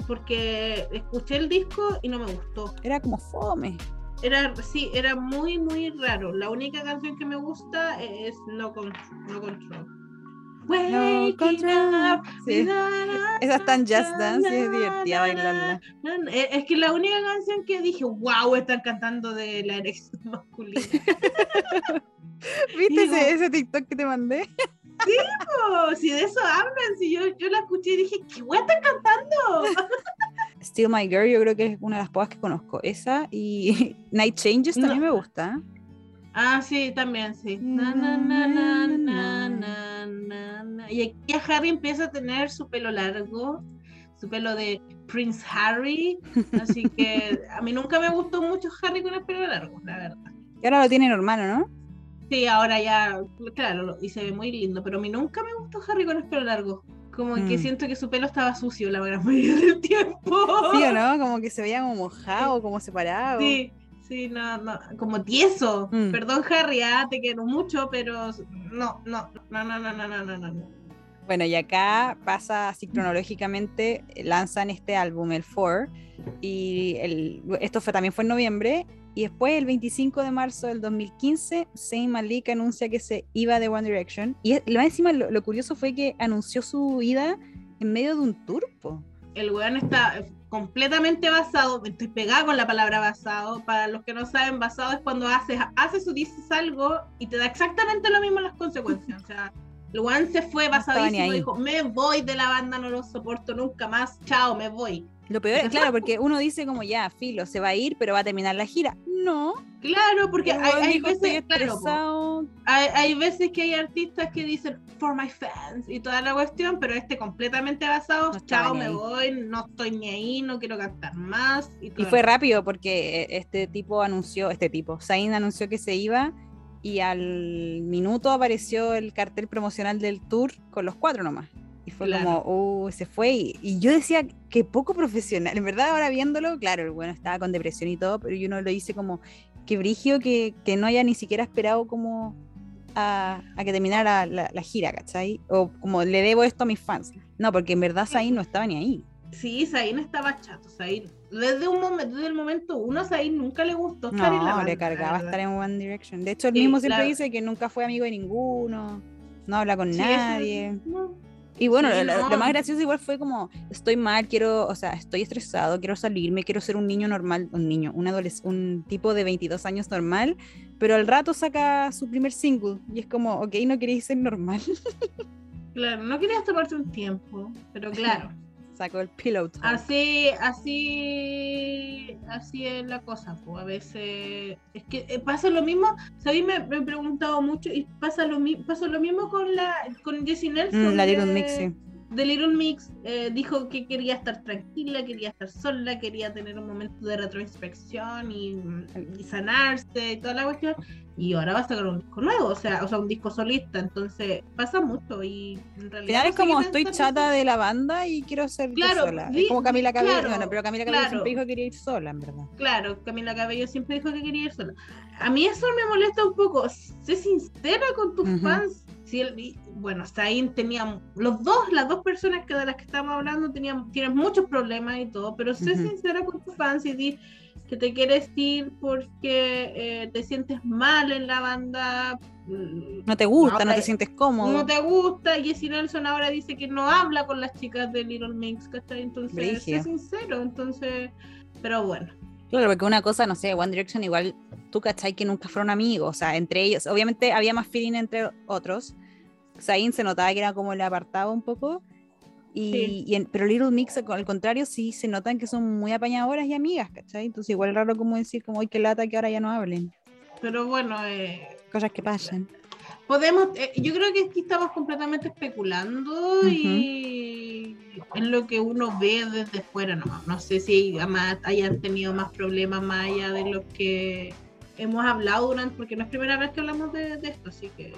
porque escuché el disco y no me gustó. Era como fome. Era, sí, era muy, muy raro. La única canción que me gusta es No, Con- no Control. Waking Control. Sí. Esa está en Just Dance y es divertida bailarla. na. Es que la única canción que dije, wow, están cantando de la erección masculina. ¿Viste Digo- ese, ese TikTok que te mandé? Oh, si de eso hablan, si yo, yo la escuché y dije, ¿qué weá están cantando? Still My Girl, yo creo que es una de las pocas que conozco. Esa y Night Changes también No. me gusta. Ah, sí, también, sí. Na, na, na, na, na, na, na, na. Y aquí a Harry empieza a tener su pelo largo, su pelo de Prince Harry. Así que a mí nunca me gustó mucho Harry con el pelo largo, la verdad. Y ahora lo tiene normal, ¿no? Sí, ahora ya, claro, y se ve muy lindo, pero a mí nunca me gustó Harry con el pelo largo. Como que mm. siento que su pelo estaba sucio la gran mayoría del tiempo. Sí o no, como que se veía como mojado, como separado. Sí, sí, no, no, como tieso. Mm. Perdón, Harry, ah, te quiero mucho, pero no, no, no, no, no, no, no, no. Bueno, y acá pasa así cronológicamente, eh, lanzan este álbum, el Four, y esto fue, también fue en noviembre, y después el 25 de marzo del 2015, Zayn Malik anuncia que se iba de One Direction, y lo encima lo, lo curioso fue que anunció su ida en medio de un turpo. El weón está completamente basado, estoy pegada con la palabra basado, para los que no saben, basado es cuando haces, haces o dices algo y te da exactamente lo mismo las consecuencias. O sea, el weón se fue basadísimo y dijo, me voy de la banda, no lo soporto nunca más, chao, me voy. Lo peor es, claro, porque uno dice como ya, filo, se va a ir, pero va a terminar la gira. No. Claro, porque hay, veces, hay, veces que hay artistas que dicen for my fans y toda la cuestión, pero este completamente basado, chao, me voy, no estoy ni ahí, no quiero cantar más. Y, fue rápido porque este tipo anunció, este tipo, Zayn anunció que se iba y al minuto apareció el cartel promocional del tour con los cuatro nomás. Y fue como, uh, se fue. Y, yo decía que poco profesional. En verdad, ahora viéndolo, claro, el bueno estaba con depresión y todo, pero yo no lo hice como que brigio que, que no haya ni siquiera esperado como a, que terminara la, gira, ¿cachai? O como le debo esto a mis fans. No, porque en verdad Zayn no estaba ni ahí. Sí, Zayn estaba chato. Zayn, desde, un momento, desde el momento uno, Zayn nunca le gustó estar en la banda. le cargaba estar en One Direction. De hecho, él mismo siempre dice que nunca fue amigo de ninguno, no habla con nadie. Y bueno, lo, más gracioso igual fue como, estoy mal, quiero, o sea, estoy estresado, quiero salirme, quiero ser un niño normal, un niño, un adolescente, un tipo de 22 años normal, pero al rato saca su primer single y es como, ok, no queréis ser normal. Claro, no querías tomarte un tiempo, pero claro. Sacó el pillow Así, así, así es la cosa, pues a veces es que eh, pasa lo mismo, sabéis me, me, he preguntado mucho y pasa lo mismo, pasa lo mismo con la con Jessie Nelson. Mm, la Little Mix, de Little Mix eh, dijo que quería estar tranquila, quería estar sola, quería tener un momento de retroinspección y, y sanarse y toda la cuestión y ahora va a sacar un disco nuevo, o sea, o sea, un disco solista, entonces pasa mucho y en realidad... es como estoy chata de la banda y quiero ser sola. es como Camila Cabello, bueno, pero Camila Cabello siempre dijo que quería ir sola, en verdad. Claro, Camila Cabello siempre dijo que quería ir sola. A mí eso me molesta un poco, sé sincera con tus fans. Si él, bueno, Zayn tenía, los dos, las dos personas que de las que estamos hablando tenían, tienen muchos problemas y todo, pero sé sincera con tus fans y di que te quieres ir porque eh, te sientes mal en la banda. Mm, no te gusta, no te sientes cómodo. No te gusta. Y Jesse Nelson ahora dice que no habla con las chicas de Little Mix, ¿cachai? Entonces, es sincero, entonces, pero bueno. Claro, porque una cosa, no sé, One Direction igual, tú cachai que nunca fueron amigos, o sea, entre ellos, obviamente había más feeling entre otros. Zayn se notaba que era como el apartado un poco, y, pero Little Mix, al contrario, sí se notan que son muy apañadoras y amigas, ¿cachai? Entonces, igual es raro como decir, como, hoy que lata que ahora ya no hablen. Pero bueno, eh, cosas que pasan. Podemos, eh, yo creo que aquí estamos completamente especulando y en lo que uno ve desde fuera, no, no sé si además hayan tenido más problemas más allá de lo que hemos hablado durante, porque no es primera vez que hablamos de, de esto, así que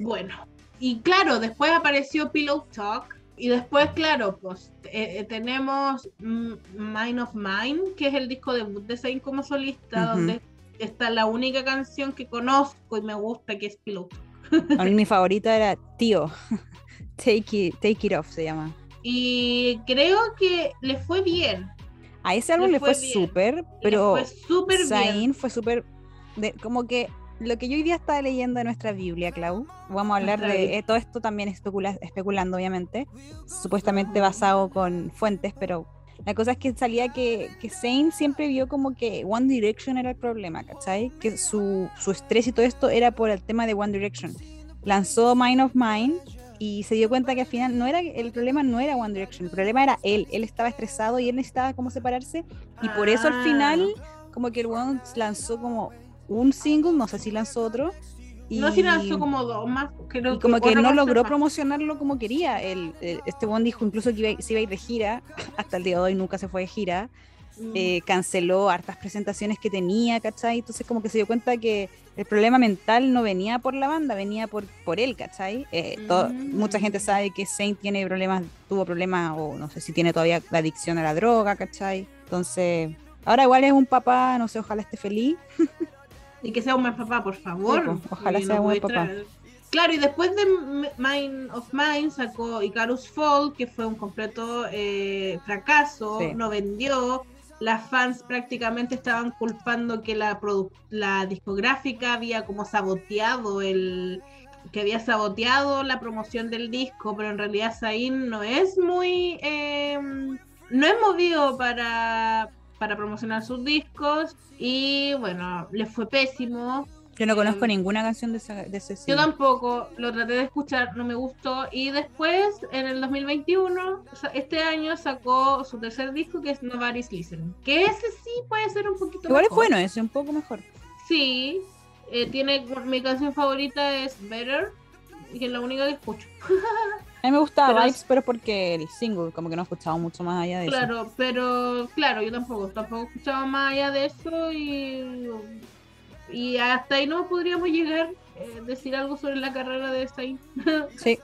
bueno. Y claro, después apareció Pillow Talk, y después, claro, pues eh, eh, tenemos Mind of Mine, que es el disco debut de Zayn como solista, donde está la única canción que conozco y me gusta, que es Piloto. Mi favorita era Tío, Take It, Take It Off se llama. Y creo que le fue bien. A ese álbum le, fue, súper, pero Zayn fue súper, como que lo que yo hoy día estaba leyendo en nuestra Biblia, Clau, vamos a hablar de eh, todo esto también especulando, obviamente, supuestamente basado con fuentes, pero la cosa es que salía que, que Zayn siempre vio como que One Direction era el problema, ¿cachai? Que su, su estrés y todo esto era por el tema de One Direction. Lanzó Mind of Mine y se dio cuenta que al final no era el problema no era One Direction, el problema era él, él estaba estresado y él necesitaba como separarse y por eso al final ah. como que el One lanzó como un single, no sé si lanzó otro. Y, no, si lanzó como dos más. y como que no logró promocionarlo como quería. El, este bond dijo incluso que se iba a ir de gira, hasta el día de hoy nunca se fue de gira. Mm. Eh, canceló hartas presentaciones que tenía, ¿cachai? Entonces como que se dio cuenta que el problema mental no venía por la banda, venía por, por él, ¿cachai? Eh, mm. Mucha gente sabe que Saint tiene problemas, tuvo problemas, o no sé si tiene todavía la adicción a la droga, ¿cachai? Entonces, ahora igual es un papá, no sé, ojalá esté feliz. Y que sea un buen papá, por favor. Pues, ojalá sea un buen papá. Claro, y después de Mind of Mine sacó Icarus Fall, que fue un completo eh, fracaso, no vendió. Las fans prácticamente estaban culpando que la, la discográfica había como saboteado el, que había saboteado la promoción del disco, pero en realidad Zayn no es muy... Eh, no es movido para, para promocionar sus discos y bueno, le fue pésimo. Yo no conozco Eh, ninguna canción de, esa, de ese Yo tampoco, lo traté de escuchar, no me gustó. Y después, en el 2021, o sea, este año sacó su tercer disco que es Nobody's Listening. Que ese sí puede ser un poquito Igual es bueno, ese es un poco mejor. Sí, eh, tiene mi canción favorita es Better, y que es la única que escucho. A mí me gustaba Pero Vibes, pero porque el single, como que no he escuchado mucho más allá de eso. Claro, pero claro, yo tampoco, tampoco escuchaba más allá de eso y, y hasta ahí no podríamos llegar eh, decir algo sobre la carrera de Zayn. Sí.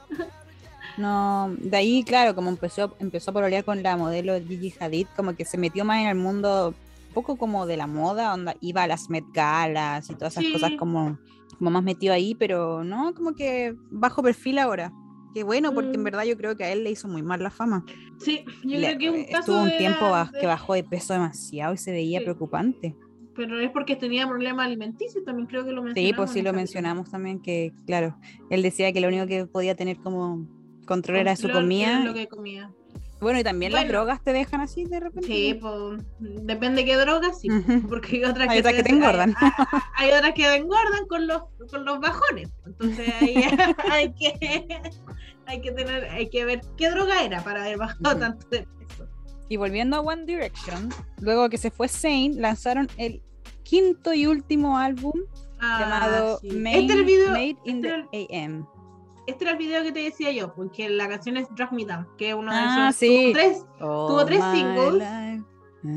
No, de ahí, claro, como empezó, empezó a pololear con la modelo Gigi Hadid, como que se metió más en el mundo, un poco como de la moda, onda, iba a las Met Galas y todas esas Sí. cosas como, como más metido ahí, pero no, como que bajo perfil ahora. Qué bueno, porque en Mm. verdad yo creo que a él le hizo muy mal la fama. Sí, yo Le- creo que un caso estuvo un de- tiempo de- que bajó de peso demasiado y se veía Sí. preocupante. Pero es porque tenía problemas alimenticios, también creo que lo Sí, mencionamos. pues sí lo mencionamos también, que claro, él decía que lo único que podía tener como control era su comida. Lo que comía. Bueno, y también las drogas te dejan así de repente. Sí, pues depende de qué droga, sí. Porque hay otras Hay que, otras que te engordan. Hay, hay otras que te engordan con los, con los bajones. Entonces ahí hay que, hay que tener, hay que ver qué droga era para haber bajado tanto de peso. Y volviendo a One Direction, luego que se fue Zayn, lanzaron el quinto y último álbum Ah, llamado sí. Made, este, video, Made in este the AM. Este era el video que te decía yo, porque la canción es Drag Me Down, que es uno de Ah, esos. sí. tuvo tres, Tuvo tres singles,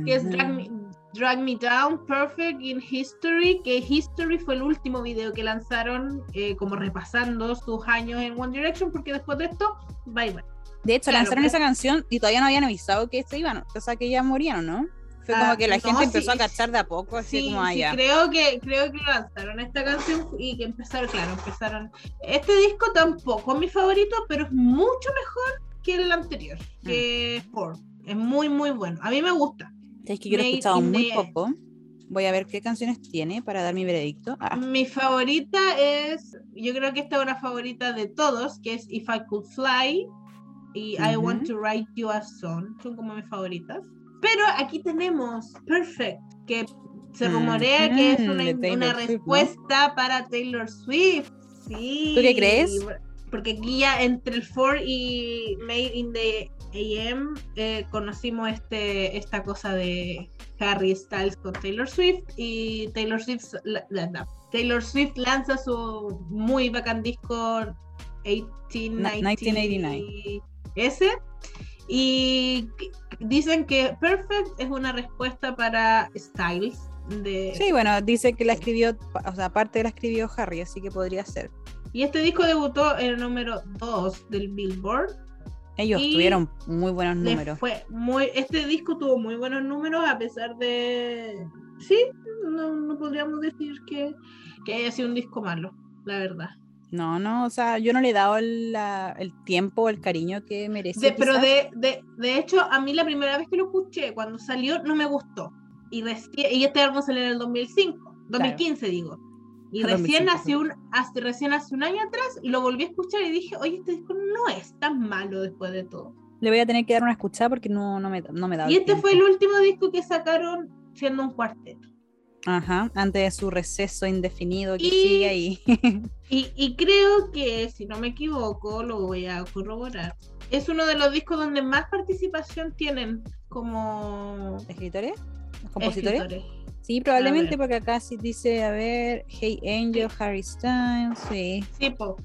que es Drag Me, Drag Me Down, Perfect in History, que History fue el último video que lanzaron eh, como repasando sus años en One Direction, porque después de esto, bye bye. De hecho, Claro, lanzaron pero- esa canción y todavía no habían avisado que se iban, o sea, que ya morían, ¿no? Fue como Ah, que la no, gente empezó sí, a cachar de a poco, así Sí, como sí, allá. creo que creo que lanzaron esta canción y que empezaron, claro, empezaron. Este disco tampoco es mi favorito, pero es mucho mejor que el anterior, Mm. que Four. Es muy muy bueno. A mí me gusta. Es que yo lo he escuchado muy the- poco. Voy a ver qué canciones tiene para dar mi veredicto. Ah, Mi favorita es, yo creo que esta es una favorita de todos, que es If I Could Fly y I Ujú. Want to Write You a Song. Son como mis favoritas. Pero aquí tenemos Perfect, que se rumorea que es una, una Swift, ¿no? respuesta para Taylor Swift. Sí. ¿Tú qué crees? Porque aquí ya entre el 4 y Made in the AM eh, conocimos este, esta cosa de Harry Styles con Taylor Swift y Taylor Swift, la- la- Taylor Swift lanza su muy bacán disco 1889 ese y dicen que Perfect es una respuesta para Styles de Sí, bueno, dice que la escribió, o sea, aparte la escribió Harry, así que podría ser. y este disco debutó en el número 2 del Billboard Ellos tuvieron muy buenos números. Fue muy, este disco tuvo muy buenos números a pesar de... Sí, no, no podríamos decir que, que haya sido un disco malo, la verdad. No, no, o sea, yo no le he dado el, la- el tiempo, el cariño que merece. De- pero de, de, de hecho, a mí la primera vez que lo escuché, cuando salió, no me gustó. Y, reci- y este álbum salió en el 2005, 2015 digo. Y recién 2005, hace, un, hace, recién hace un año atrás lo volví a escuchar y dije, oye, este disco no es tan malo después de todo. Le voy a tener que dar una escuchada porque no, no me, no me da Y este fue el último disco que sacaron siendo un cuarteto. Ajá, antes de su receso indefinido que Y- sigue ahí. Y, y creo que, si no me equivoco, lo voy a corroborar. Es uno de los discos donde más participación tienen como ¿Escritores? ¿Compositores? escritores. Sí, probablemente porque acá sí dice, a ver, Hey Angel, Harry Styles, sí. Sí, po.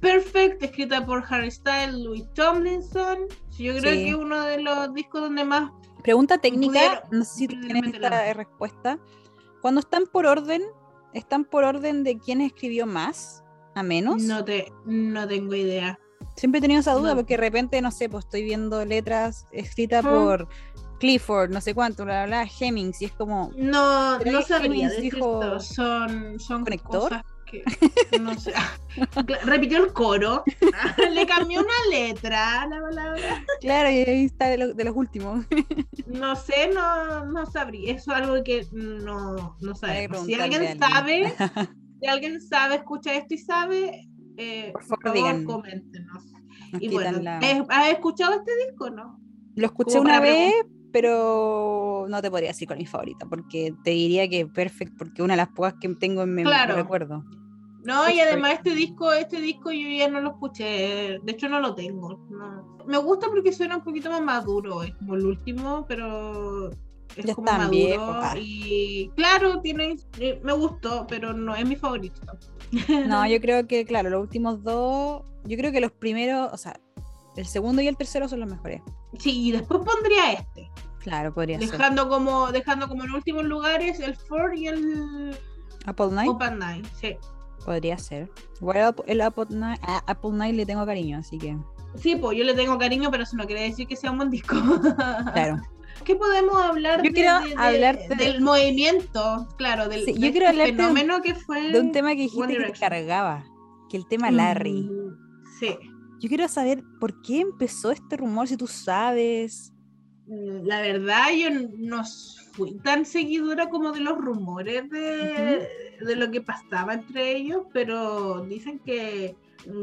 Perfect, escrita por Harry Styles, Louis Tomlinson. Yo creo Sí. que es uno de los discos donde más. Pregunta técnica, no sé si tienes esta respuesta. Cuando están por orden, ¿están por orden de quién escribió más a menos? No, te, no tengo idea. Siempre he tenido esa duda No. porque de repente, no sé, pues estoy viendo letras escritas Ah. por Clifford, no sé cuánto, bla, bla, bla, Hemmings, y es como, No, no sabría dijo Son, son conector. cosas que. No sé. Repitió el coro. Le cambió una letra a la palabra. claro, y ahí está de, lo- de los últimos. No sé, no, no sabría. Eso es algo que no, no sabemos. Si alguien sabe, si alguien sabe, escucha esto y sabe, eh, por favor, digan. coméntenos. Nos Y bueno, la- ¿has- ¿has escuchado este disco no? Lo escuché una vez, pero no te podría decir con mi favorita, porque te diría que Perfect, porque una de las pocas que tengo en mi Claro. recuerdo. No, y además este disco, este disco yo ya no lo escuché, de hecho no lo tengo. no. Me gusta porque suena un poquito más maduro, es como el último, pero es Ya como maduro y claro, tiene eh, me gustó, pero no es mi favorito. No, yo creo que, claro, los últimos dos, yo creo que los primeros, o sea, el segundo y el tercero son los mejores. Sí, y después pondría este, Claro, podría ser. dejando como dejando como en últimos lugares el Ford y el Apple Night Open Night, sí. podría ser. Igual el Apple- Apple Night, a Apple Night le tengo cariño, así que, Sí, pues yo le tengo cariño, pero eso no quiere decir que sea un buen disco. claro. ¿Qué podemos hablar Yo de- quiero de- hablarte de- del movimiento? Claro, del Sí, yo quiero este de un- fenómeno que fue De un tema que dijiste que te cargaba, que el tema Larry. Mm, Sí, Yo quiero saber por qué empezó este rumor, si tú sabes. Mm, la verdad yo no fui tan seguidora como de los rumores de, de lo que pasaba entre ellos, pero dicen que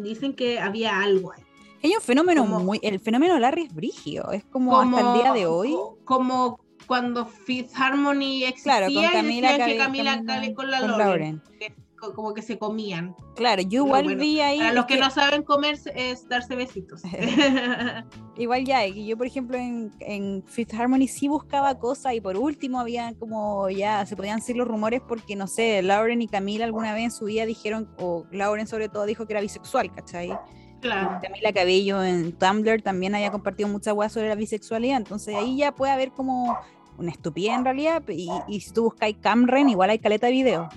dicen que había algo ahí. Hay un fenómeno Como- muy. El fenómeno Larry es brigio. Es como, hasta el día de hoy. co- Como cuando Fifth Harmony existía Claro, con y Camila, decían que Camila Cale con la con Lauren, Lauren. Que co- como que se comían. Claro, yo igual bueno, vi ahí. Para los es que no saben comer es darse besitos. Igual ya, y yo por ejemplo en, en Fifth Harmony sí buscaba cosas y por último había como ya se podían decir los rumores porque no sé, Lauren y Camila alguna vez en su vida dijeron, o Lauren sobre todo dijo que era bisexual, ¿cachai? claro. Camila Cabello en Tumblr también había compartido mucha hueá sobre la bisexualidad, entonces ahí ya puede haber como una estupidez en realidad, y, y si tú buscáis Camren, igual hay caleta de video.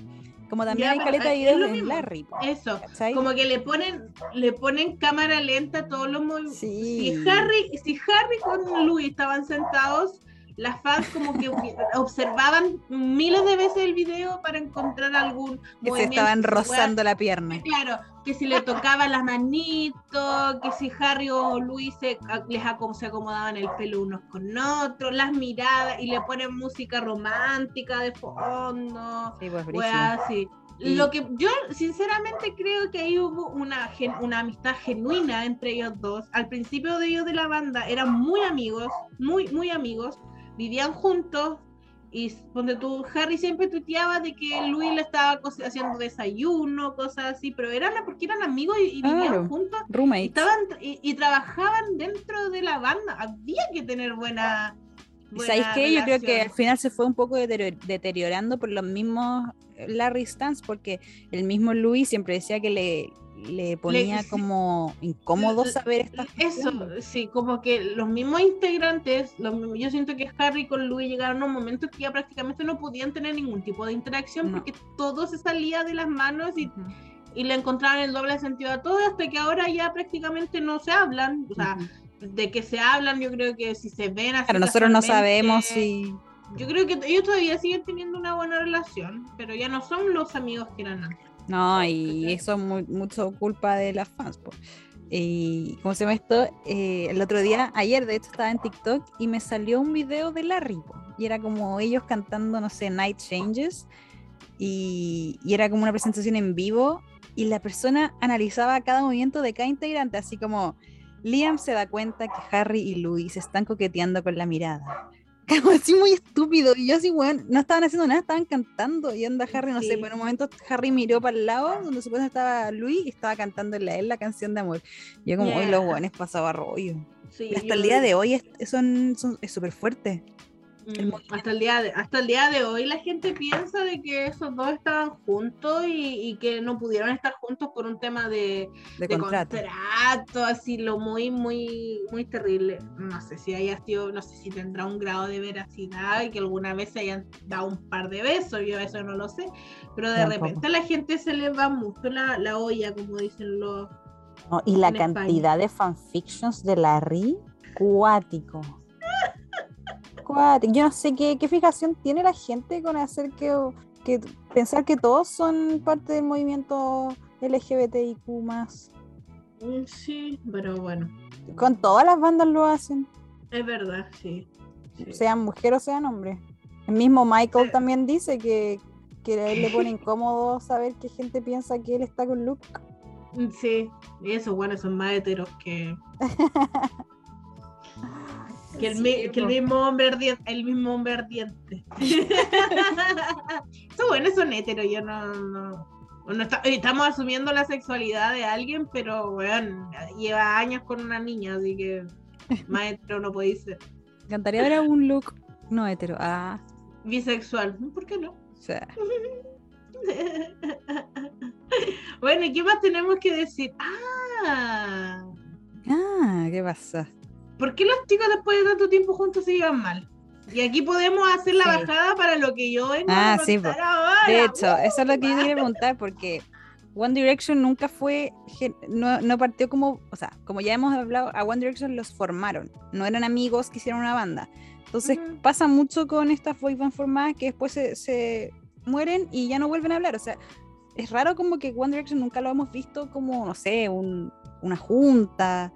Como también Ya, hay caleta de videos en. Larry. Eso. ¿cachai? Como que le ponen, le ponen cámara lenta a todos los movimientos. Sí. Si Harry, si Harry con Louis estaban sentados, las fans como que observaban miles de veces el video para encontrar algún que se estaban rozando la pierna. Claro, que si le tocaban las manitos, que si Harry o Luis se, les se acomodaban el pelo unos con otros, las miradas y le ponen música romántica de fondo, Sí, pues, así. Y- Lo que yo sinceramente creo que ahí hubo una, gen- una amistad genuina entre ellos dos. Al principio de ellos de la banda eran muy amigos, muy, muy amigos, vivían juntos. Y donde tú, Harry siempre tuiteaba de que Luis le estaba haciendo desayuno, cosas así, pero eran porque eran amigos y, y vivían juntos y, estaban, y, y trabajaban dentro de la banda. Había que tener buena. ¿Y buena ¿Sabéis qué? Yo creo que al relación. final se fue un poco deterior- deteriorando por los mismos eh, Larry Stans, porque el mismo Louis siempre decía que le, le ponía sí. como incómodo saber estas Eso, cuestiones. sí, como que los mismos integrantes, los mismos- yo siento que Harry con Louis llegaron a un momento que ya prácticamente no podían tener ningún tipo de interacción No. porque todo se salía de las manos y, Ujú, y le encontraban el doble sentido a todo hasta que ahora ya prácticamente no se hablan. O sea, ujú. De que se hablan, yo creo que si se ven así Claro, nosotros no sabemos si... Yo creo que ellos todavía siguen teniendo una buena relación, pero ya no son los amigos que eran antes. No, y eso es muy, mucho culpa de las fans. po. Y ¿cómo se llama esto? Eh, el otro día, ayer de hecho estaba en TikTok y me salió un video de Larry. po, Y era como ellos cantando, no sé, Night Changes. Y, y era como una presentación en vivo. Y la persona analizaba cada movimiento de cada integrante, así como Liam se da cuenta que Harry y Louis están coqueteando con la mirada. Como así muy estúpido. Y yo así, weón, no estaban haciendo nada, estaban cantando. Y anda Harry, no sé, Sí. por un momento Harry miró para el lado donde supuestamente estaba Louis y estaba cantando a él la canción de amor. Yo como, hoy Yeah. los weones pasaba rollo. Sí, hasta yo- el día de hoy es son, son- es súper fuerte. Mm, hasta el día de, hasta el día de hoy la gente piensa de que esos dos estaban juntos y, y que no pudieron estar juntos por un tema de, De, de contrato. contrato, así lo muy muy muy terrible no sé si haya sido no sé si tendrá un grado de veracidad y que alguna vez se hayan dado un par de besos yo eso no lo sé pero de repente a la gente se le va mucho la, la olla como dicen los No, y la España. cantidad de fanfictions de Larry, cuático. Cuático. Yo no sé qué, qué fijación tiene la gente con hacer que, que pensar que todos son parte del movimiento LGBTIQ Mm, sí pero bueno Con todas las bandas lo hacen, es verdad sí, sí. sean mujer o sean hombre. El mismo Michael Sí. también dice que, que a él le pone incómodo saber que gente piensa que él está con Luke. Sí, eso, bueno, son más heteros que. que, el, Sí, mi- que el po. mismo hombre ardiente. El mismo hombre ardiente. Esos buenos son heteros, yo no. no- no está- estamos asumiendo la sexualidad de alguien, pero bueno, lleva años con una niña, así que hetero no puede ser. Me encantaría ver algún look no hetero. Ah, Bisexual, ¿por qué no? o sea, bueno, ¿y qué más tenemos que decir? Ah, ah, ¿qué pasa? ¿Por qué los chicos después de tanto tiempo juntos se llevan mal? Y aquí podemos hacer la Sí. bajada para lo que yo vengo Ah, a sí, ahora. De hecho, eso es lo que yo Uh, quería preguntar porque One Direction nunca fue, no, no partió como, o sea, como ya hemos hablado, a One Direction los formaron, no eran amigos que hicieron una banda. Entonces Ujú. pasa mucho con estas boy band formadas que después se, se mueren y ya no vuelven a hablar. O sea, es raro como que One Direction nunca lo hemos visto como, no sé, un- una junta.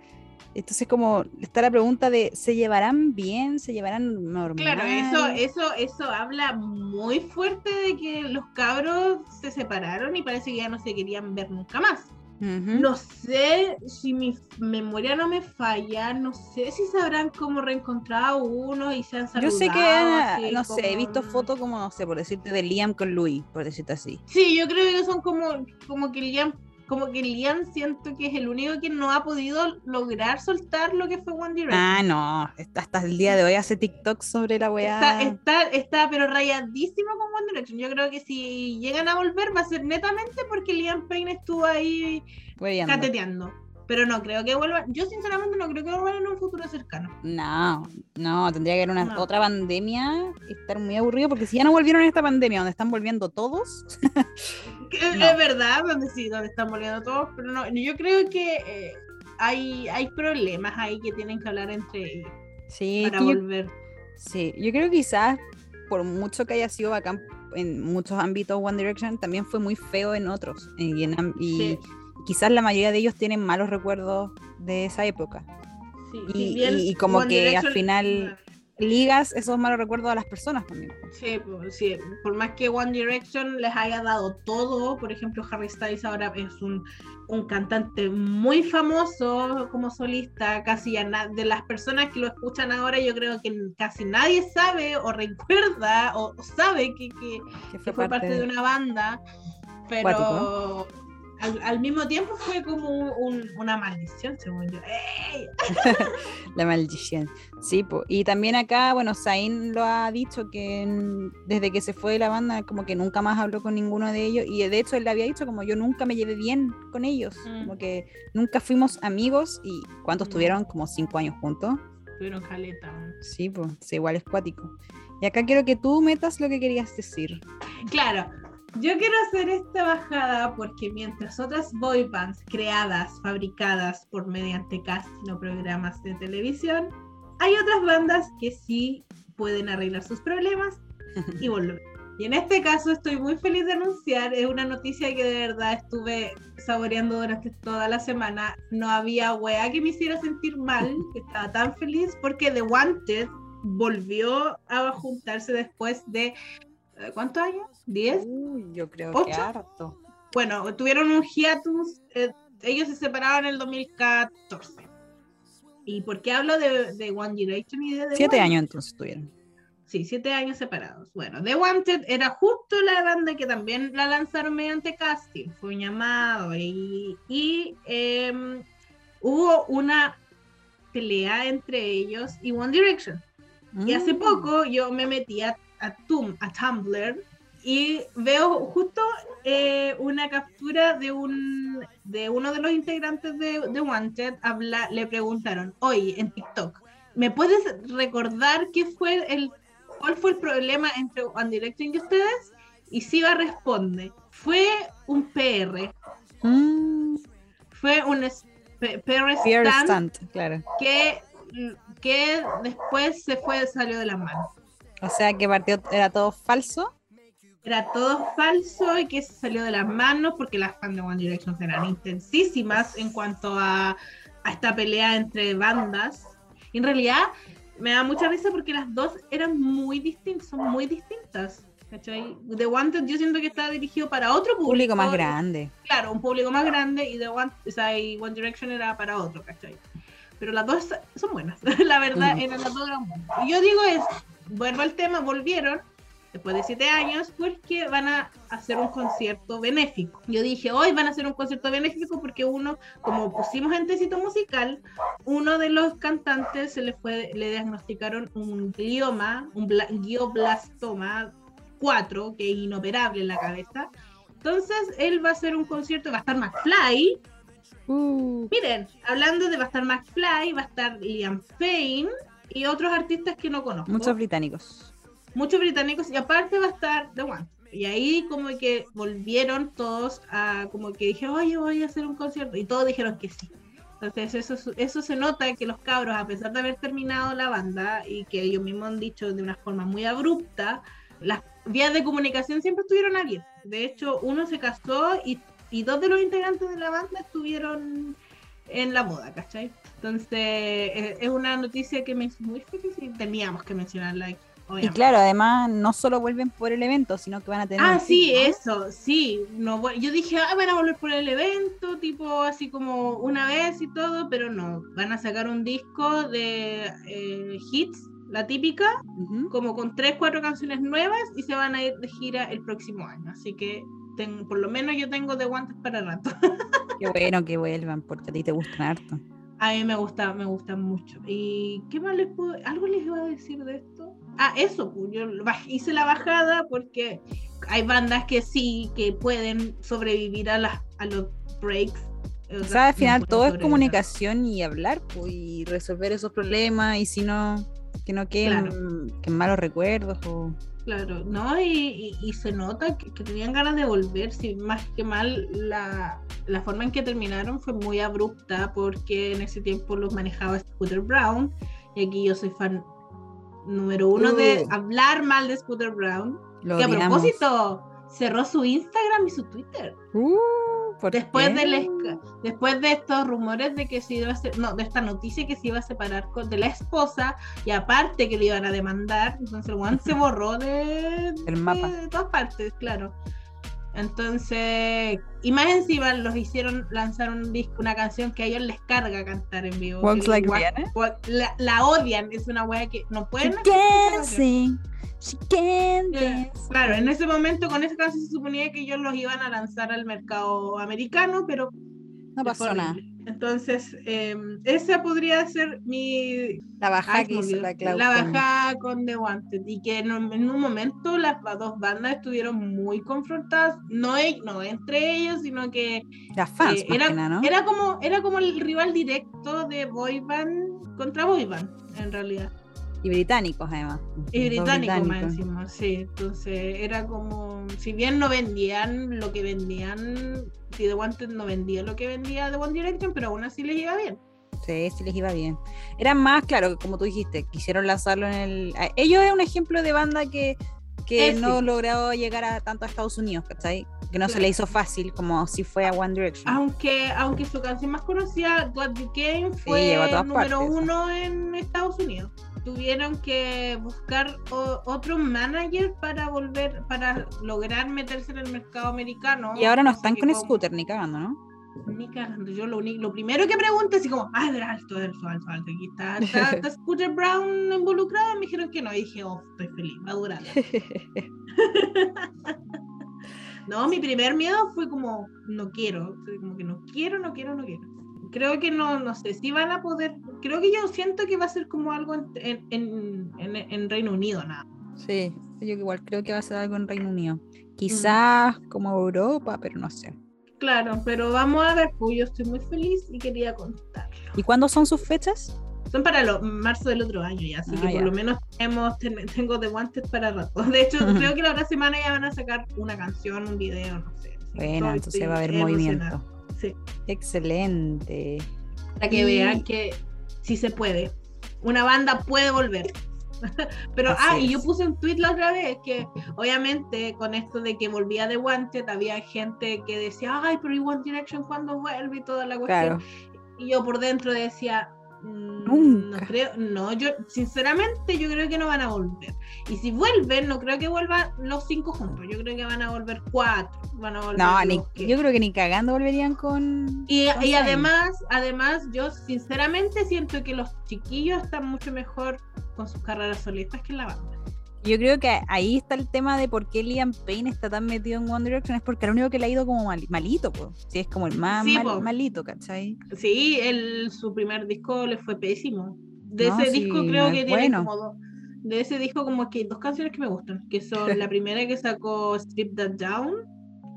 Entonces como está la pregunta de, ¿se llevarán bien? ¿Se llevarán normal? Claro, eso, eso, eso habla muy fuerte de que los cabros se separaron y parece que ya no se querían ver nunca más. Ujú. No sé si mi memoria no me falla, no sé si se habrán como reencontrado uno y se han saludado. Yo sé que, así no sé, he como- visto fotos como, no sé, por decirte, de Liam con Louis, por decirte así. Sí, yo creo que son como, como que Liam, como que Liam siento que es el único que no ha podido lograr soltar lo que fue One Direction. Ah, no, está- hasta el día de hoy hace TikTok sobre la weá. Está, está, está pero rayadísimo con One Direction. Yo creo que si llegan a volver va a ser netamente porque Liam Payne estuvo ahí Weyando. cateteando. Pero no creo que vuelvan. Yo sinceramente no creo que vuelvan en un futuro cercano. No, no, tendría que haber una No. otra pandemia y estar muy aburrido porque si ya no volvieron en esta pandemia donde están volviendo todos, No. Es verdad, donde sí, donde están volviendo todos, pero no, yo creo que eh, hay, hay problemas ahí que tienen que hablar entre ellos sí, para yo, volver. sí, yo creo que quizás por mucho que haya sido bacán en muchos ámbitos One Direction, también fue muy feo en otros. Y, en am- y Sí. quizás la mayoría de ellos tienen malos recuerdos de esa época. Sí, Y- como One que al final- Ligas esos malos recuerdos a las personas también. Sí, pues, sí, por más que One Direction les haya dado todo, por ejemplo, Harry Styles ahora es un, un cantante muy famoso como solista, casi ya de las personas que lo escuchan ahora, yo creo que casi nadie sabe o recuerda o, o sabe que, que, Que que fue parte de una banda, pero Cuático. Al, al mismo tiempo fue como un- una maldición, según yo. ¡Ey! La maldición. Sí, po. y también acá, bueno, Zayn lo ha dicho que en- desde que se fue de la banda, como que nunca más habló con ninguno de ellos. Y de hecho, él le había dicho como yo nunca me llevé bien con ellos. Mm. Como que nunca fuimos amigos. ¿Y cuántos Mm. tuvieron? Como cinco años juntos. Tuvieron caleta. Sí, pues, sí, igual es cuático. Y acá quiero que tú metas lo que querías decir. Claro, yo quiero hacer esta bajada porque mientras otras boy bands creadas, fabricadas por mediante casting o programas de televisión, hay otras bandas que sí pueden arreglar sus problemas y volver. Y en este caso estoy muy feliz de anunciar, es una noticia que de verdad estuve saboreando durante toda la semana. No había wea que me hiciera sentir mal, que estaba tan feliz porque The Wanted volvió a juntarse después de ¿cuántos años? ¿10? Uy, yo creo ¿Ocho? que harto. Bueno, tuvieron un hiatus, eh, ellos se separaron en el 2014. ¿Y por qué hablo de, de One Direction y de The Siete años entonces tuvieron. Sí, siete años separados. Bueno, The Wanted era justo la banda que también la lanzaron mediante casting, fue un llamado y, y em, hubo una pelea entre ellos y One Direction. Y hace Mm. poco yo me metí a, a, Tum- a Tumblr y veo justo eh, una captura de un de uno de los integrantes de, de Wanted. Habla, le preguntaron, oye, en TikTok, ¿me puedes recordar qué fue el cuál fue el problema entre One Direction y ustedes? Y Siva responde, fue un PR, Mm, fue un PR stand Stunt, claro. que, que después se fue, salió de las manos. O sea que partió, era todo falso. Era todo falso y que se salió de las manos porque las fans de One Direction eran intensísimas en cuanto a, a esta pelea entre bandas. Y en realidad me da mucha risa porque las dos eran muy distintas, son muy distintas. ¿cachai? The Wanted yo siento que está dirigido para otro público. Público más grande. Claro, un público más grande y The One, o sea, y One Direction era para otro, ¿cachai? Pero las dos son buenas, la verdad, Mm. eran las dos eran buenas. Y yo digo es, vuelvo al tema, volvieron después de siete años porque van a hacer un concierto benéfico. Yo dije, hoy van a hacer un concierto benéfico porque uno, como pusimos en tecito musical, uno de los cantantes se le fue, le diagnosticaron un glioma, un bla- glioblastoma 4, que es inoperable en la cabeza. Entonces, él va a hacer un concierto, va a estar McFly. Uh, Miren, hablando de va a estar McFly, va a estar Liam Payne y otros artistas que no conozco. muchos británicos. Muchos británicos y aparte va a estar The One. Y ahí como que volvieron todos a como que dije, oye, voy a hacer un concierto. Y todos dijeron que sí. Entonces eso, eso se nota que los cabros, a pesar de haber terminado la banda y que ellos mismos han dicho de una forma muy abrupta, las vías de comunicación siempre estuvieron abiertas. De hecho, uno se casó y, y dos de los integrantes de la banda estuvieron en la boda, ¿cachai? Entonces es una noticia que me hizo muy feliz y teníamos que mencionarla aquí. Y claro, además no solo vuelven por el evento, sino que van a tener. Ah, sí, eso, sí. No, yo dije, ah, van a volver por el evento, tipo así como una vez y todo, pero no. Van a sacar un disco de eh, hits, la típica, como con tres, cuatro canciones nuevas y se van a ir de gira el próximo año. Así que por lo menos yo tengo de guantes para rato. Qué bueno que vuelvan, porque a ti te gustan harto. A mí me gusta, me gusta mucho. ¿Y qué más les puedo? ¿Algo les iba a decir de esto? Ah, eso, pues, yo hice la bajada porque hay bandas que sí, que pueden sobrevivir a, las, a los breaks. O sea, al final no todo es comunicación y hablar pues, y resolver esos problemas y si no, que no queden que malos recuerdos o... Claro, ¿no? Y, y- y se nota que, que tenían ganas de volver, si más que mal la, la forma en que terminaron fue muy abrupta porque en ese tiempo los manejaba Scooter Brown y aquí yo soy fan número uno de Uh. hablar mal de Scooter Brown. Lo que a odiamos. propósito, cerró su Instagram y su Twitter. Uh, ¿por Después, del después de estos rumores de que se iba a se- no, de esta noticia que se iba a separar con, de la esposa y aparte que le iban a demandar, entonces el one se borró de, de- mapa. de todas partes, claro. Entonces, y más encima los hicieron lanzar un disco, una canción que a ellos les carga cantar en vivo. Walks Like La, la odian, es una wea que no pueden escuchar esa can canción. sing, dance. Claro, en ese momento con esa canción se suponía que ellos los iban a lanzar al mercado americano, pero No pasó nada. Entonces, eh, esa podría ser mi La bajada que se me hizo olvidó. la Clau. la con- bajada con The Wanted y que en un, en un momento las dos bandas estuvieron muy confrontadas, no, e- no entre ellos, sino que Las fans, eh, era, que nada, ¿no? era como era como el rival directo de boy band contra boy band, en realidad. Y británicos, además. Y Los dos británico más británicos. encima, sí. Entonces era como, si bien no vendían lo que vendían, si The Wanted no vendía lo que vendía The One Direction, pero aún así les iba bien. Sí, sí les iba bien. Eran más, claro, como tú dijiste, quisieron lanzarlo en el... Ellos es un ejemplo de banda que, que Eh, sí. no logró llegar a tanto a Estados Unidos, ¿cachai? Que no se le hizo fácil como si fue a One Direction. Aunque, aunque su canción más conocida, What Became, fue llegó a todas número partes, uno en Estados Unidos. Tuvieron que buscar o- otro manager para volver, para lograr meterse en el mercado americano. y ahora no están con como- Scooter ni cagando, ¿no? Ni cagando. Yo lo, lo primero que pregunto es así como, ah, de alto, alto, alto, alto. Aquí está, está, está Scooter Brown involucrado. Me dijeron que no. Y dije, oh, estoy feliz, va a durar. No, mi primer miedo fue como, no quiero. Como que no quiero, no quiero, no quiero. Creo que no, no sé si van a poder. Creo que yo siento que va a ser como algo en, en, en, Reino Unido, nada. Sí, yo igual creo que va a ser algo en Reino Unido. Quizás como Europa, pero no sé. Claro, pero vamos a ver, pues yo estoy muy feliz y quería contarlo. ¿Y cuándo son sus fechas? Son para lo, marzo del otro año ya, así Ah, que ya. por lo menos tenemos, ten- tengo de guantes para rato. De hecho, creo que la otra semana ya van a sacar una canción, un video, no sé. Bueno, entonces va a haber emocionada. movimiento. Sí, Excelente. para que Y- vean que sí se puede. Una banda puede volver. Pero, Así ah, y yo puse un tweet la otra vez que obviamente con esto de que volvía de Wanted había gente que decía, ay, pero ¿y One Direction cuándo vuelve? Y toda la cuestión. Claro. Y yo por dentro decía, Nunca. No creo, no, yo sinceramente yo creo que no van a volver. Y si vuelven, no creo que vuelvan los cinco juntos. Yo creo que van a volver cuatro. Van a volver No, ni- que- yo creo que ni cagando volverían con. Y, con y además, además, yo sinceramente siento que los chiquillos están mucho mejor con sus carreras solistas que en la banda. Yo creo que ahí está el tema de por qué Liam Payne está tan metido en One Direction. Es porque lo único que le ha ido como mal- malito, pues. Sí, es como el más Sí, mal- po. malito, ¿cachai? Sí, el, su primer disco le fue pésimo. De No, ese sí, disco no creo es que tiene como dos. De ese disco como que dos canciones que me gustan, que son la primera que sacó Strip That Down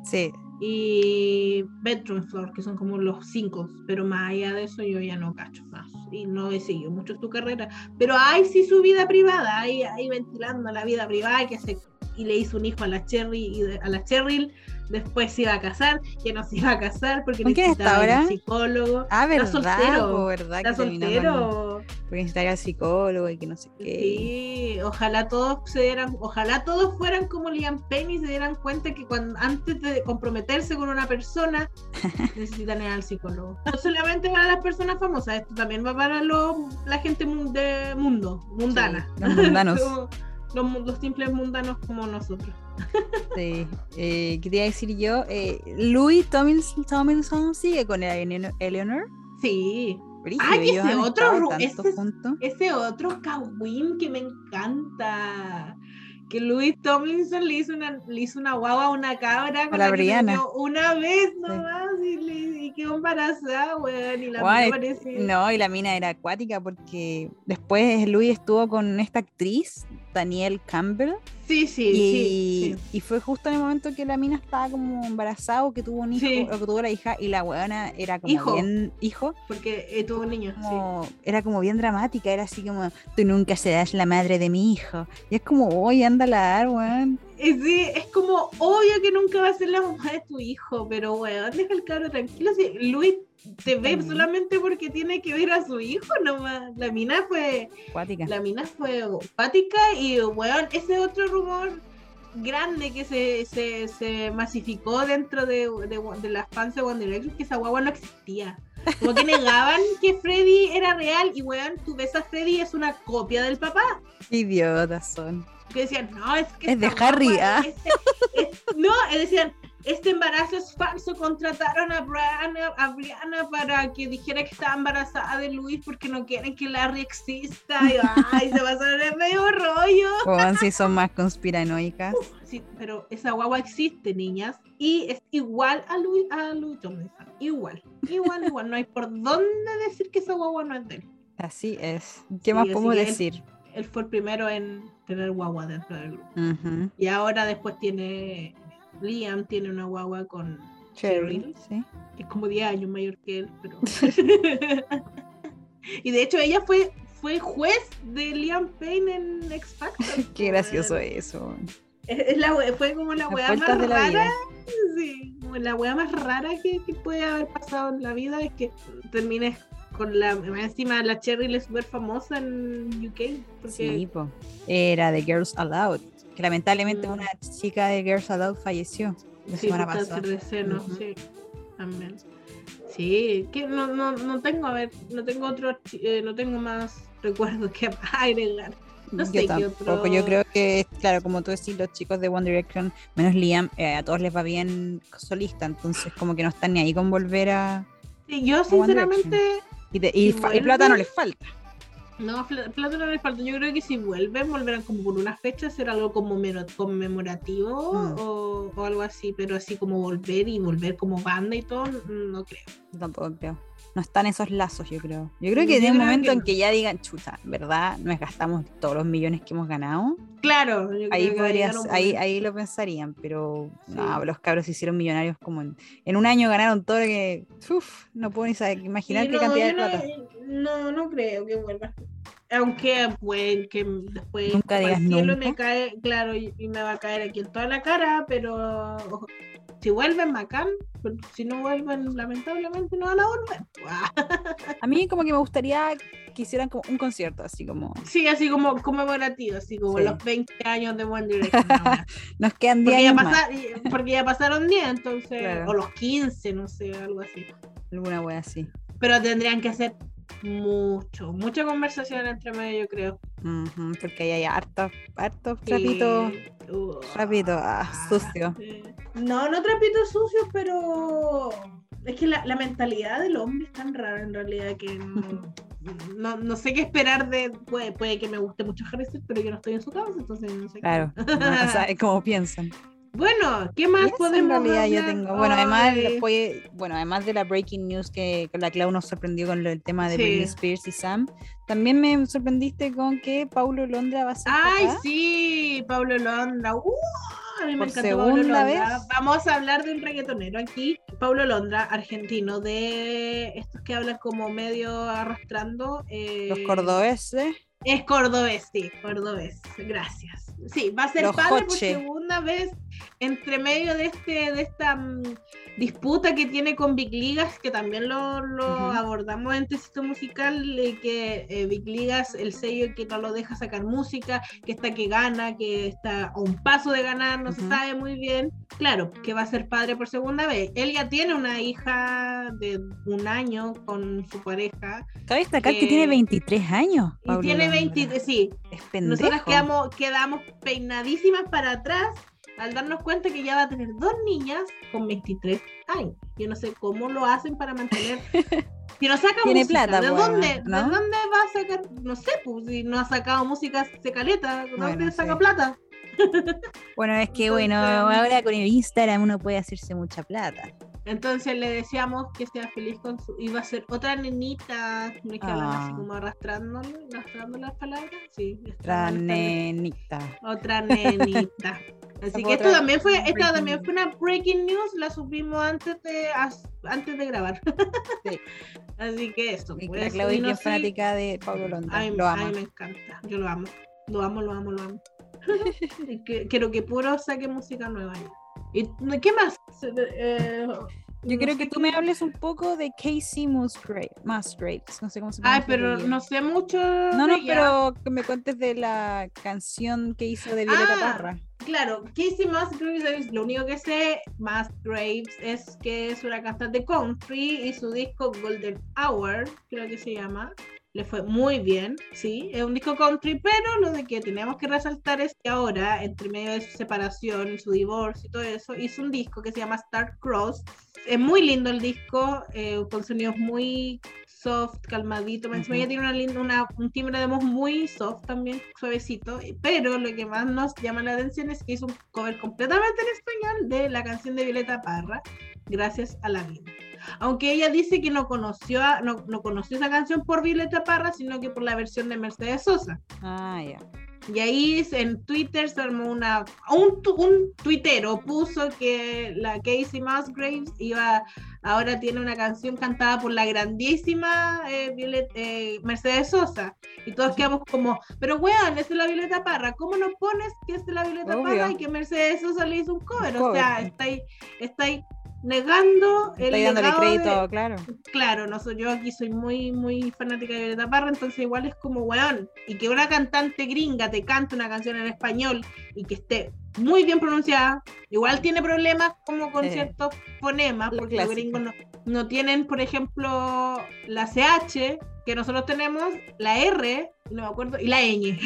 Sí. Y Bedroom Floor, que son como los cinco, pero más allá de eso yo ya no cacho más y no he seguido mucho su carrera, pero hay sí su vida privada, ahí, ahí ventilando la vida privada que se y le hizo un hijo a la Cherry y a la Cheryl, después se iba a casar, que no se iba a casar porque ¿Con quién está necesitaba al ahora? psicólogo. Ah, Está verdad, soltero, po, verdad Está soltero. Porque necesitaría al psicólogo y que no sé qué. Sí, ojalá todos se dieran, ojalá todos fueran como Liam Payne y se dieran cuenta que cuando antes de comprometerse con una persona necesitan ir al psicólogo. No solamente para las personas famosas, esto también va para los, la gente de mundo, mundana. Sí, los mundanos. Como los, simples mundanos como nosotros. Sí. Eh, ¿Qué te iba a decir yo? Eh, Louis Tomlinson, Tomlinson sigue con Eleanor. Eleanor. Sí, Brígido, Ay, ese otro ese ese otro Kawin que me encanta. Que Louis Tomlinson le hizo una, le hizo una guagua a una cabra con la la metió una vez nomás y, le, y quedó embarazada, weón. Y la parecía- No, y la mina era acuática porque después Louis estuvo con esta actriz, Danielle Campbell, Sí, sí, y, sí, sí. y fue justo en el momento que la mina estaba como embarazada o que tuvo un hijo, Sí. o que tuvo la hija, y la weona era como Hijo. bien hijo, Porque eh, tuvo un niño. sí. era como bien dramática, era así como, tú nunca serás la madre de mi hijo. Y es como, oye, anda a dar, weón. Y sí, es como obvio que nunca va a ser la mamá de tu hijo, pero weón, deja el cabro tranquilo. Si Luis te ve Ujú. solamente porque tiene que ver a su hijo nomás. La mina fue Acuática. La mina fue opática y, weón, ese otro rumor grande que se, se, se masificó dentro de, de, de las fans de One Direction, que esa guagua no existía. Como que negaban que Freddy era real y, weón, tú ves a Freddy es una copia del papá. Idiotas son. Que decían, no, es que... Es de Harry, guagua- ah. este- es- no, decían, este embarazo es falso, contrataron a Brianna, a Brianna para que dijera que estaba embarazada de Luis porque no quieren que Larry exista. Y, ay, se pasaron en medio rollo. Weón, si son más conspiranoicas. Sí, pero esa guagua existe, niñas, y es igual a Louis, a Tomlinson. Igual, igual, igual. No hay por dónde decir que esa guagua no es de él. Así es. ¿Qué Sí, más él- decir? Él fue el primero en tener guagua dentro del grupo. Y ahora después tiene. Liam tiene una guagua con Cheryl, Sí. que es como 10 años mayor que él, pero. y de hecho, ella fue, fue juez de Liam Payne en X Factor. Qué gracioso eso. Es, es la, fue como la weá más rara. vida. Sí, como la weá más rara que, que puede haber pasado en la vida es que termines con la. Encima, la Cheryl es súper famosa en UK. Porque Sí, po. Era de Girls Aloud. Que lamentablemente Mm. una chica de Girls Aloud falleció la Sí, semana pasada. de seno, Ujú. sí. También. Sí, que no, no, no tengo, a ver, no tengo otro, eh, no tengo más recuerdos que agregar. No sé qué otro- Yo creo que, claro, como tú decís, los chicos de One Direction, menos Liam, eh, a todos les va bien solista. Entonces, como que no están ni ahí con volver a. Sí, yo sinceramente, Y, plata no les falta. No, pl- plata no les falta. Yo creo que si vuelven, volverán como por una fecha, hacer algo como conmemorativo Mm. o, o algo así, pero así como volver y volver como banda y todo, no creo. Tampoco creo. No están esos lazos, yo creo. Yo creo que en el creo momento que en que ya digan, chuta, ¿verdad? Nos gastamos todos los millones que hemos ganado. Claro, yo creo Ahí que podrías, llegar un ahí, ahí lo pensarían, pero no, los cabros se hicieron millonarios como en, en un año ganaron todo lo que. Uf, no puedo ni saber, imaginar Sí, qué no, cantidad de plata. No, no, no creo que vuelva. Aunque, pues, que después Nunca como digas el cielo nunca. me cae, claro, y, y me va a caer aquí en toda la cara, pero ojo, si vuelven, bacán. pero si no vuelven, lamentablemente no van a volver. A mí como que me gustaría que hicieran como un concierto, así como Sí, así como conmemorativo, así como Sí. los 20 años de One Direction. ahora. nos quedan 10 porque, ya años más. porque ya pasaron 10, entonces, Claro. o los 15, no sé, algo así. Alguna wea así. Pero tendrían que hacer Mucho, mucha conversación entre medio, yo creo. Porque ahí hay hartos, hartos trapitos. Uh, trapitos, ah, sucio. sí. No, no trapitos sucios, pero es que la, la mentalidad del hombre es tan rara en realidad que no, no, no sé qué esperar de. Puede, puede que me guste mucho Styles, pero yo no estoy en su casa, entonces no sé. qué- Claro, no sabes cómo piensan. Bueno, ¿qué más eso en podemos yo tengo. Bueno, además después, bueno, además de la breaking news que la Clau nos sorprendió con el tema de Sí. Britney Spears y Sam, también me sorprendiste con que Paulo Londra va a ser Ay, papá. sí, Pablo Londra. ¡Uh! a mí me Por encantó segunda Londra. vez. Vamos a hablar de un reggaetonero aquí. Pablo Londra, argentino, de estos que hablan como medio arrastrando. eh, Los cordobeses. Es cordobés, sí, cordobés. Gracias. Sí, va a ser Los padre por segunda vez entre medio de este de esta mm, disputa que tiene con Big Ligas, que también lo, lo Ujú. abordamos en Tecito Musical, eh, que eh, Big Ligas, el sello que no lo deja sacar música, que está que gana, que está a un paso de ganar, no se Ujú. sabe muy bien. Claro, que va a ser padre por segunda vez. Él ya tiene una hija de un año con su pareja Cabe destacar que que- tiene 23 años. y Pablo tiene Londra. 20, sí, Es pendejo. nosotras quedamos, quedamos peinadísimas para atrás al darnos cuenta que ya va a tener dos niñas con 23 años. Yo no sé cómo lo hacen para mantener. Si no saca Tiene música, plata, ¿de dónde, ¿no? ¿de dónde va a sacar? No sé, pues si no ha sacado música se caleta, ¿de dónde Bueno, saca sí. plata? Bueno, es que bueno, Entonces- ahora con el Instagram uno puede hacerse mucha plata. Entonces le decíamos que sea feliz con su. Iba a ser otra nenita, no es que así Ah. como arrastrándole, arrastrando las palabras. Sí, Otra nenita. Otra nenita. Así que esto también fue, esta también fue una breaking news, la subimos antes de antes de grabar. Sí. Así que eso. Y pues, la Claudia es no bien sé, fanática de Pablo Londra. a mí, Lo a mí ama. me encanta, yo lo amo. Lo amo, lo amo, lo amo. Que- quiero que puro saque música nueva. ¿Y qué más? Eh, Yo no sé que tú me hables un poco de Casey Musgrave, Musgraves, no sé cómo se Ay, pronuncia. el pero no sé mucho. No, no, pero que me cuentes de la canción que hizo de Violeta Ah, Parra. Claro, Casey Musgraves, lo único que sé, Musgraves, es que es una cantante country y su disco Golden Hour, creo que se llama, le fue muy bien, sí, es un disco country, pero lo de que tenemos que resaltar es que ahora, entre medio de su separación, su divorcio y todo eso, hizo un disco que se llama Star Cross. Es muy lindo el disco, eh, con sonidos muy soft, calmadito. encima Ujú. Ella tiene una, linda- una- un timbre de voz muy soft también, suavecito. Pero lo que más nos llama la atención es que hizo un cover completamente en español de la canción de Violeta Parra, Gracias a la vida. Aunque ella dice que no conoció, a- no, no conoció esa canción por Violeta Parra, sino que por la versión de Mercedes Sosa. Ah, ya. Y ahí en Twitter se armó una. Un, un tuitero puso que la Casey Musgraves iba. Ahora tiene una canción cantada por la grandísima eh, Violet- eh, Mercedes Sosa. Y todos quedamos como, pero weón, es de la Violeta Parra. ¿Cómo no pones que es de la Violeta Obvio. Parra y que Mercedes Sosa le hizo un cover? Un O sea, cover. estáis, estáis negando el Estoy dándole de- crédito, claro. claro, no soy yo aquí soy muy muy fanática de Violeta Parra, entonces igual es como weón, y que una cantante gringa te cante una canción en español y que esté muy bien pronunciada, igual tiene problemas como con Eh, ciertos fonemas, porque los gringos no, no tienen, por ejemplo, la CH que nosotros tenemos, la R, no me acuerdo, y la ñ.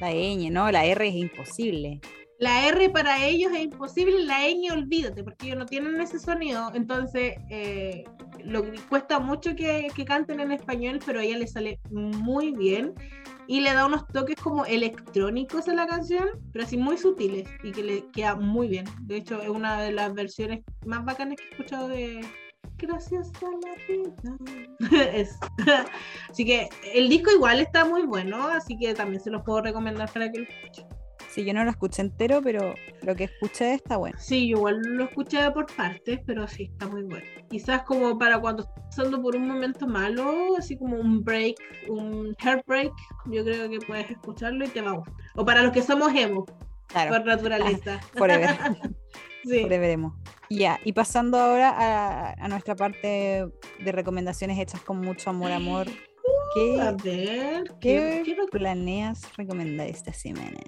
La ñ, no, la R es imposible. La R para ellos es imposible, la ñ olvídate, porque ellos no tienen ese sonido, entonces eh, cuesta mucho que, que canten en español, pero a ella le sale muy bien y le da unos toques como electrónicos a la canción, pero así muy sutiles y que le queda muy bien. De hecho, es una de las versiones más bacanas que he escuchado de Gracias a la vida. Así que el disco igual está muy bueno, así que también se los puedo recomendar para que lo escuchen. Sí, yo no lo escuché entero, pero lo que escuché está bueno. Sí, igual lo escuché por partes, pero sí, está muy bueno. Quizás como para cuando estás pasando por un momento malo, así como un break, un heartbreak, yo creo que puedes escucharlo y te va a gustar. O para los que somos emo, Claro, por naturaleza. forever. sí. Forever emo. Ya, y pasando ahora a, a nuestra parte de recomendaciones hechas con mucho amor, amor. A ¿Qué, ver, qué ¿qué, quiero- planeas recomendar esta semana?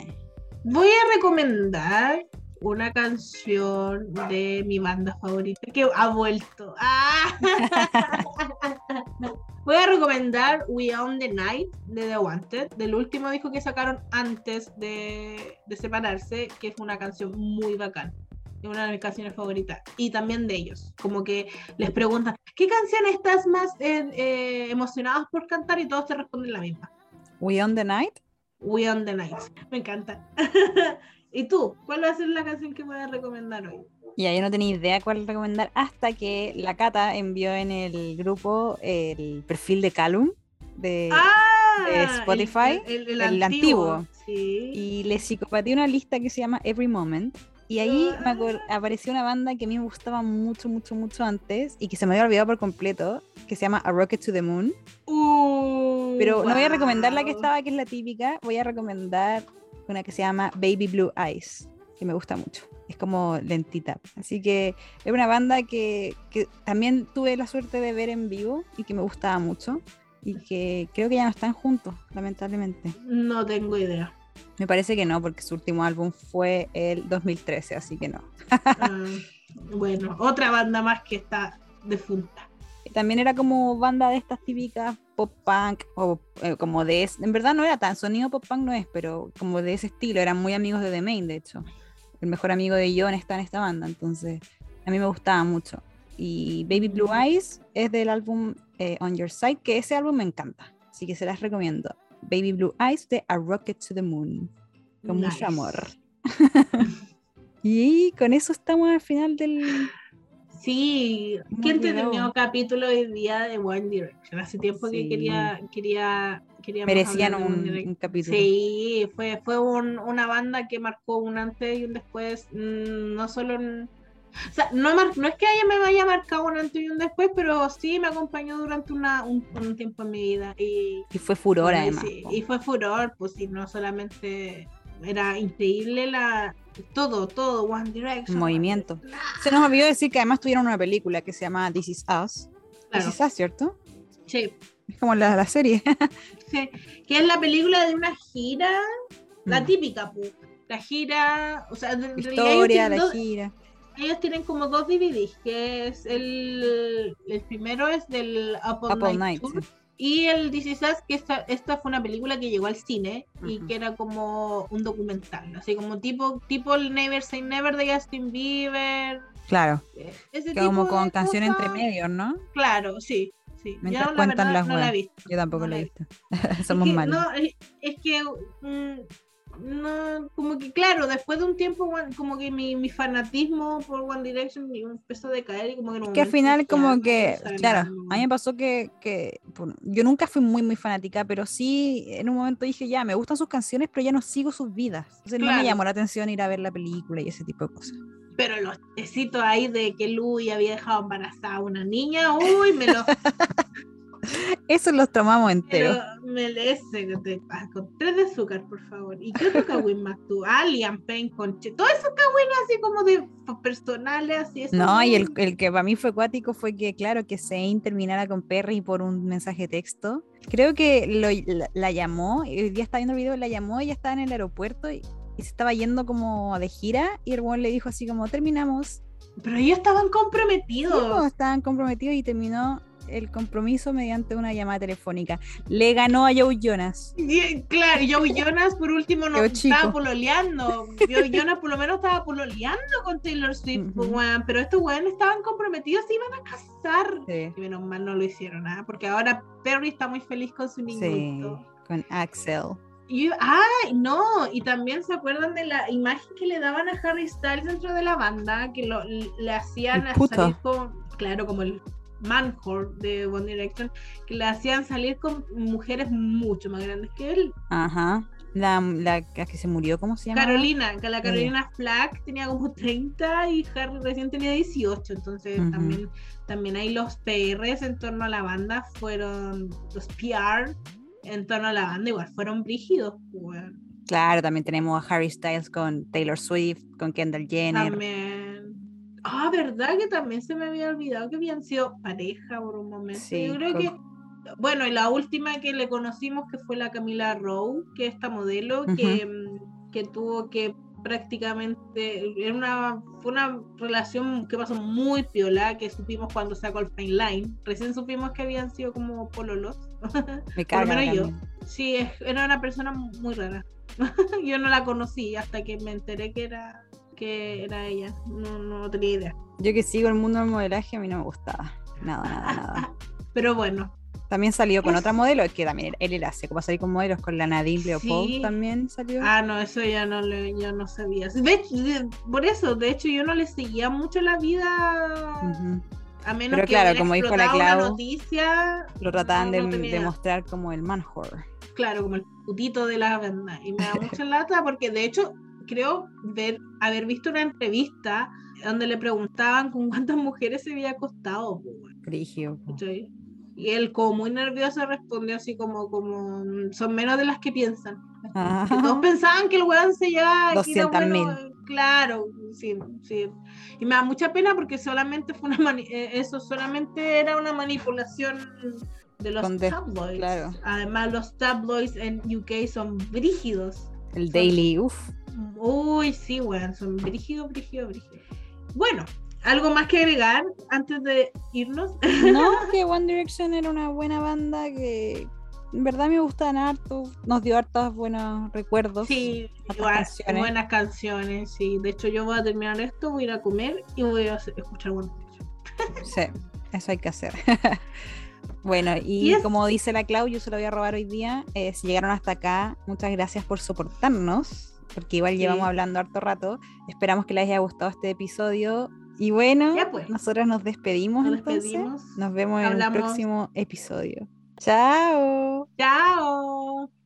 Voy a recomendar una canción de mi banda favorita que ha vuelto. ¡Ah! Voy a recomendar We Own the Night de The Wanted, del último disco que sacaron antes de, de separarse, que es una canción muy bacán. Es una de mis canciones favoritas. Y también de ellos. Como que les preguntan, ¿qué canción estás más eh, eh, emocionados por cantar? Y todos te responden la misma. We on the Night. We on the Night. Me encanta. ¿Y tú? ¿Cuál va a ser la canción que voy a recomendar hoy? Ya, yo no tenía idea cuál recomendar hasta que la Cata envió en el grupo el perfil de Calum de, ah, de Spotify, el, el- el el antiguo. antiguo. Sí. y le psicopateé una lista que se llama Every Moment. Y ahí me apareció una banda que a mí me gustaba mucho, mucho, mucho antes y que se me había olvidado por completo, que se llama A Rocket to the Moon. Uh, Pero no voy a recomendar la que estaba, que es la típica, voy a recomendar una que se llama Baby Blue Eyes, que me gusta mucho. Es como lentita. Así que es una banda que, que también tuve la suerte de ver en vivo y que me gustaba mucho. Y que creo que ya no están juntos, lamentablemente. No tengo idea. Me parece que no, porque su último álbum fue el 2013, así que no. Ah, bueno, otra banda más que está defunta. También era como banda de estas típicas pop punk, o eh, como de es- en verdad no era tan sonido pop punk, no es, pero como de ese estilo, eran muy amigos de The Main, de hecho. El mejor amigo de John está en esta banda, entonces a mí me gustaba mucho. Y Baby Blue Eyes es del álbum eh, On Your Side, que ese álbum me encanta, así que se las recomiendo. Baby Blue Eyes de A Rocket to the Moon, con Nice. mucho amor. y con eso estamos al final del... Sí, qué entretenido capítulo hoy día de One Direction. Hace tiempo que quería, quería, queríamos Merecían un, capítulo. Sí, fue, fue un- una banda que marcó un antes y un después, mm, no solo en- O sea, no, es que ella me haya marcado un antes y un después, pero sí me acompañó durante una, un, un tiempo en mi vida. Y, Y fue furor y además. sí, y fue furor, pues sí, no solamente era increíble la todo, todo, One Direction. Movimiento. Se nos olvidó decir que además tuvieron una película que se llama This Is Us. Claro, This Is Us, ¿cierto? sí, Es como la, la serie. sí. Que es la película de una gira, la Mm. típica, pues. La gira, o sea, ellos Historia, la dos- gira. Ellos tienen como dos DVDs, que es el, el primero es del Apple, Apple Night. Tour, sí. y el This Is Us, que esta, esta fue una película que llegó al cine y Ujú. que era como un documental, así como tipo, tipo el Never Say Never de Justin Bieber, Claro, eh, ese que tipo como con canción entre cosas. medio, ¿no? Claro, sí, sí. Mientras Yo la cuentan verdad las no la he visto. Yo tampoco No la he la he visto. Somos es que, malos. No, es, es que, mm, no, como que claro, después de un tiempo, como que mi, mi fanatismo por One Direction empezó a decaer y como que, en un que al final como "Ah, que, no, claro, no". a mí me pasó que, que por- yo nunca fui muy muy fanática, pero sí en un momento dije, ya, me gustan sus canciones, pero ya no sigo sus vidas. Entonces no me llamó la atención ir a ver la película y ese tipo de cosas. Pero los tecitos ahí de que Louis había dejado embarazada a una niña, uy, me lo, Eso los tomamos lo me le- ese que te- ah, con tres de azúcar, por favor. ¿Y qué otro Kawin más tú? Ah, Liam Payne con Che- todos esos Kawin así como de personales, así No, y el, el que para mí fue cuático fue que, claro, que Zane terminara con Perry por un mensaje de texto. Creo que lo- la, la llamó, hoy día está viendo el video, la llamó, ella estaba en el aeropuerto y, y se estaba yendo como de gira y el weón le dijo así como, terminamos. Pero ellos estaban Sí, comprometidos. pues, estaban comprometidos y terminó el compromiso mediante una llamada telefónica. Le ganó a Joe Jonas. Y, claro, y Joey Jonas por último no estaba pololeando. Joey Jonas por lo menos estaba pololeando con Taylor Swift, pues, pero estos weones estaban comprometidos, se iban a casar. Sí, Y menos mal no lo hicieron, nada, porque ahora Perry está muy feliz con su sí, niñito. con Axel. Y, ay, no, y también se acuerdan de la imagen que le daban a Harry Styles dentro de la banda, que lo, le hacían salir con, claro, como el man whore de One Direction, que le hacían salir con mujeres mucho más grandes que él. Ajá. La, la, la que se murió, ¿cómo se llama? Carolina, que la Carolina Flack tenía como 30 y Harry recién tenía 18, entonces también, también ahí los PRs en torno a la banda fueron, los PR en torno a la banda igual fueron brígidos. Claro, también tenemos a Harry Styles con Taylor Swift, con Kendall Jenner. También. Ah, ¿verdad? Que también se me había olvidado que habían sido pareja por un momento. Sí, Yo creo con- que. Bueno, y la última que le conocimos que fue la Camila Rowe, que es esta modelo que, que tuvo que prácticamente. Era una, fue una relación que pasó muy piola, que supimos cuando sacó el Fine Line. Recién supimos que habían sido como pololos. Me Por lo menos yo. Sí, era una persona muy rara. yo no la conocí hasta que me enteré que era que era ella. No, no tenía idea. Yo que sigo el mundo del modelaje, a mí no me gustaba. Nada, nada, nada. Pero bueno, También salió con Es- otra modelo, que también él, él hace, como salir con modelos, con la Nadine Leopold Sí. también salió. ah, no, eso ya no le, yo no sabía. De hecho, de- por eso, de hecho, yo no le seguía mucho la vida. Ujú. A menos Pero que claro, como dijo la Clau, noticia. Lo trataban no, no de, mostrar como el man whore. Claro, como el putito de la banda. Y me da mucha lata porque de hecho creo ver, haber visto una entrevista donde le preguntaban con cuántas mujeres se había acostado. Frigio. ¿cachai? Y él como muy nervioso respondió así como, como son menos de las que piensan. Ah. Que todos pensaban que el weón se llevaba aquí de 200.000. bueno, Claro, sí, sí. Y me da mucha pena porque solamente fue una mani- eh, eso solamente era una manipulación de los Con tabloids. claro. Además los tabloids en UK son brígidos. El Daily, uff. Uy, sí, weón, son brígidos, brígidos, brígidos. Bueno, ¿algo más que agregar antes de irnos? No, que One Direction era una buena banda que en verdad me gustaban harto. Nos dio hartos buenos recuerdos. Sí, igual, canciones. buenas canciones, sí. De hecho, yo voy a terminar esto, voy a ir a comer y voy a escuchar One Direction. Sí, eso hay que hacer. bueno, y como dice la Clau, yo se lo voy a robar hoy día. eh, si llegaron hasta acá, muchas gracias por soportarnos, porque igual Sí. llevamos hablando harto rato. Esperamos que les haya gustado este episodio. Y bueno, pues. nosotros nos despedimos Nos entonces. despedimos. Nos vemos en el próximo episodio. Chao. Chao.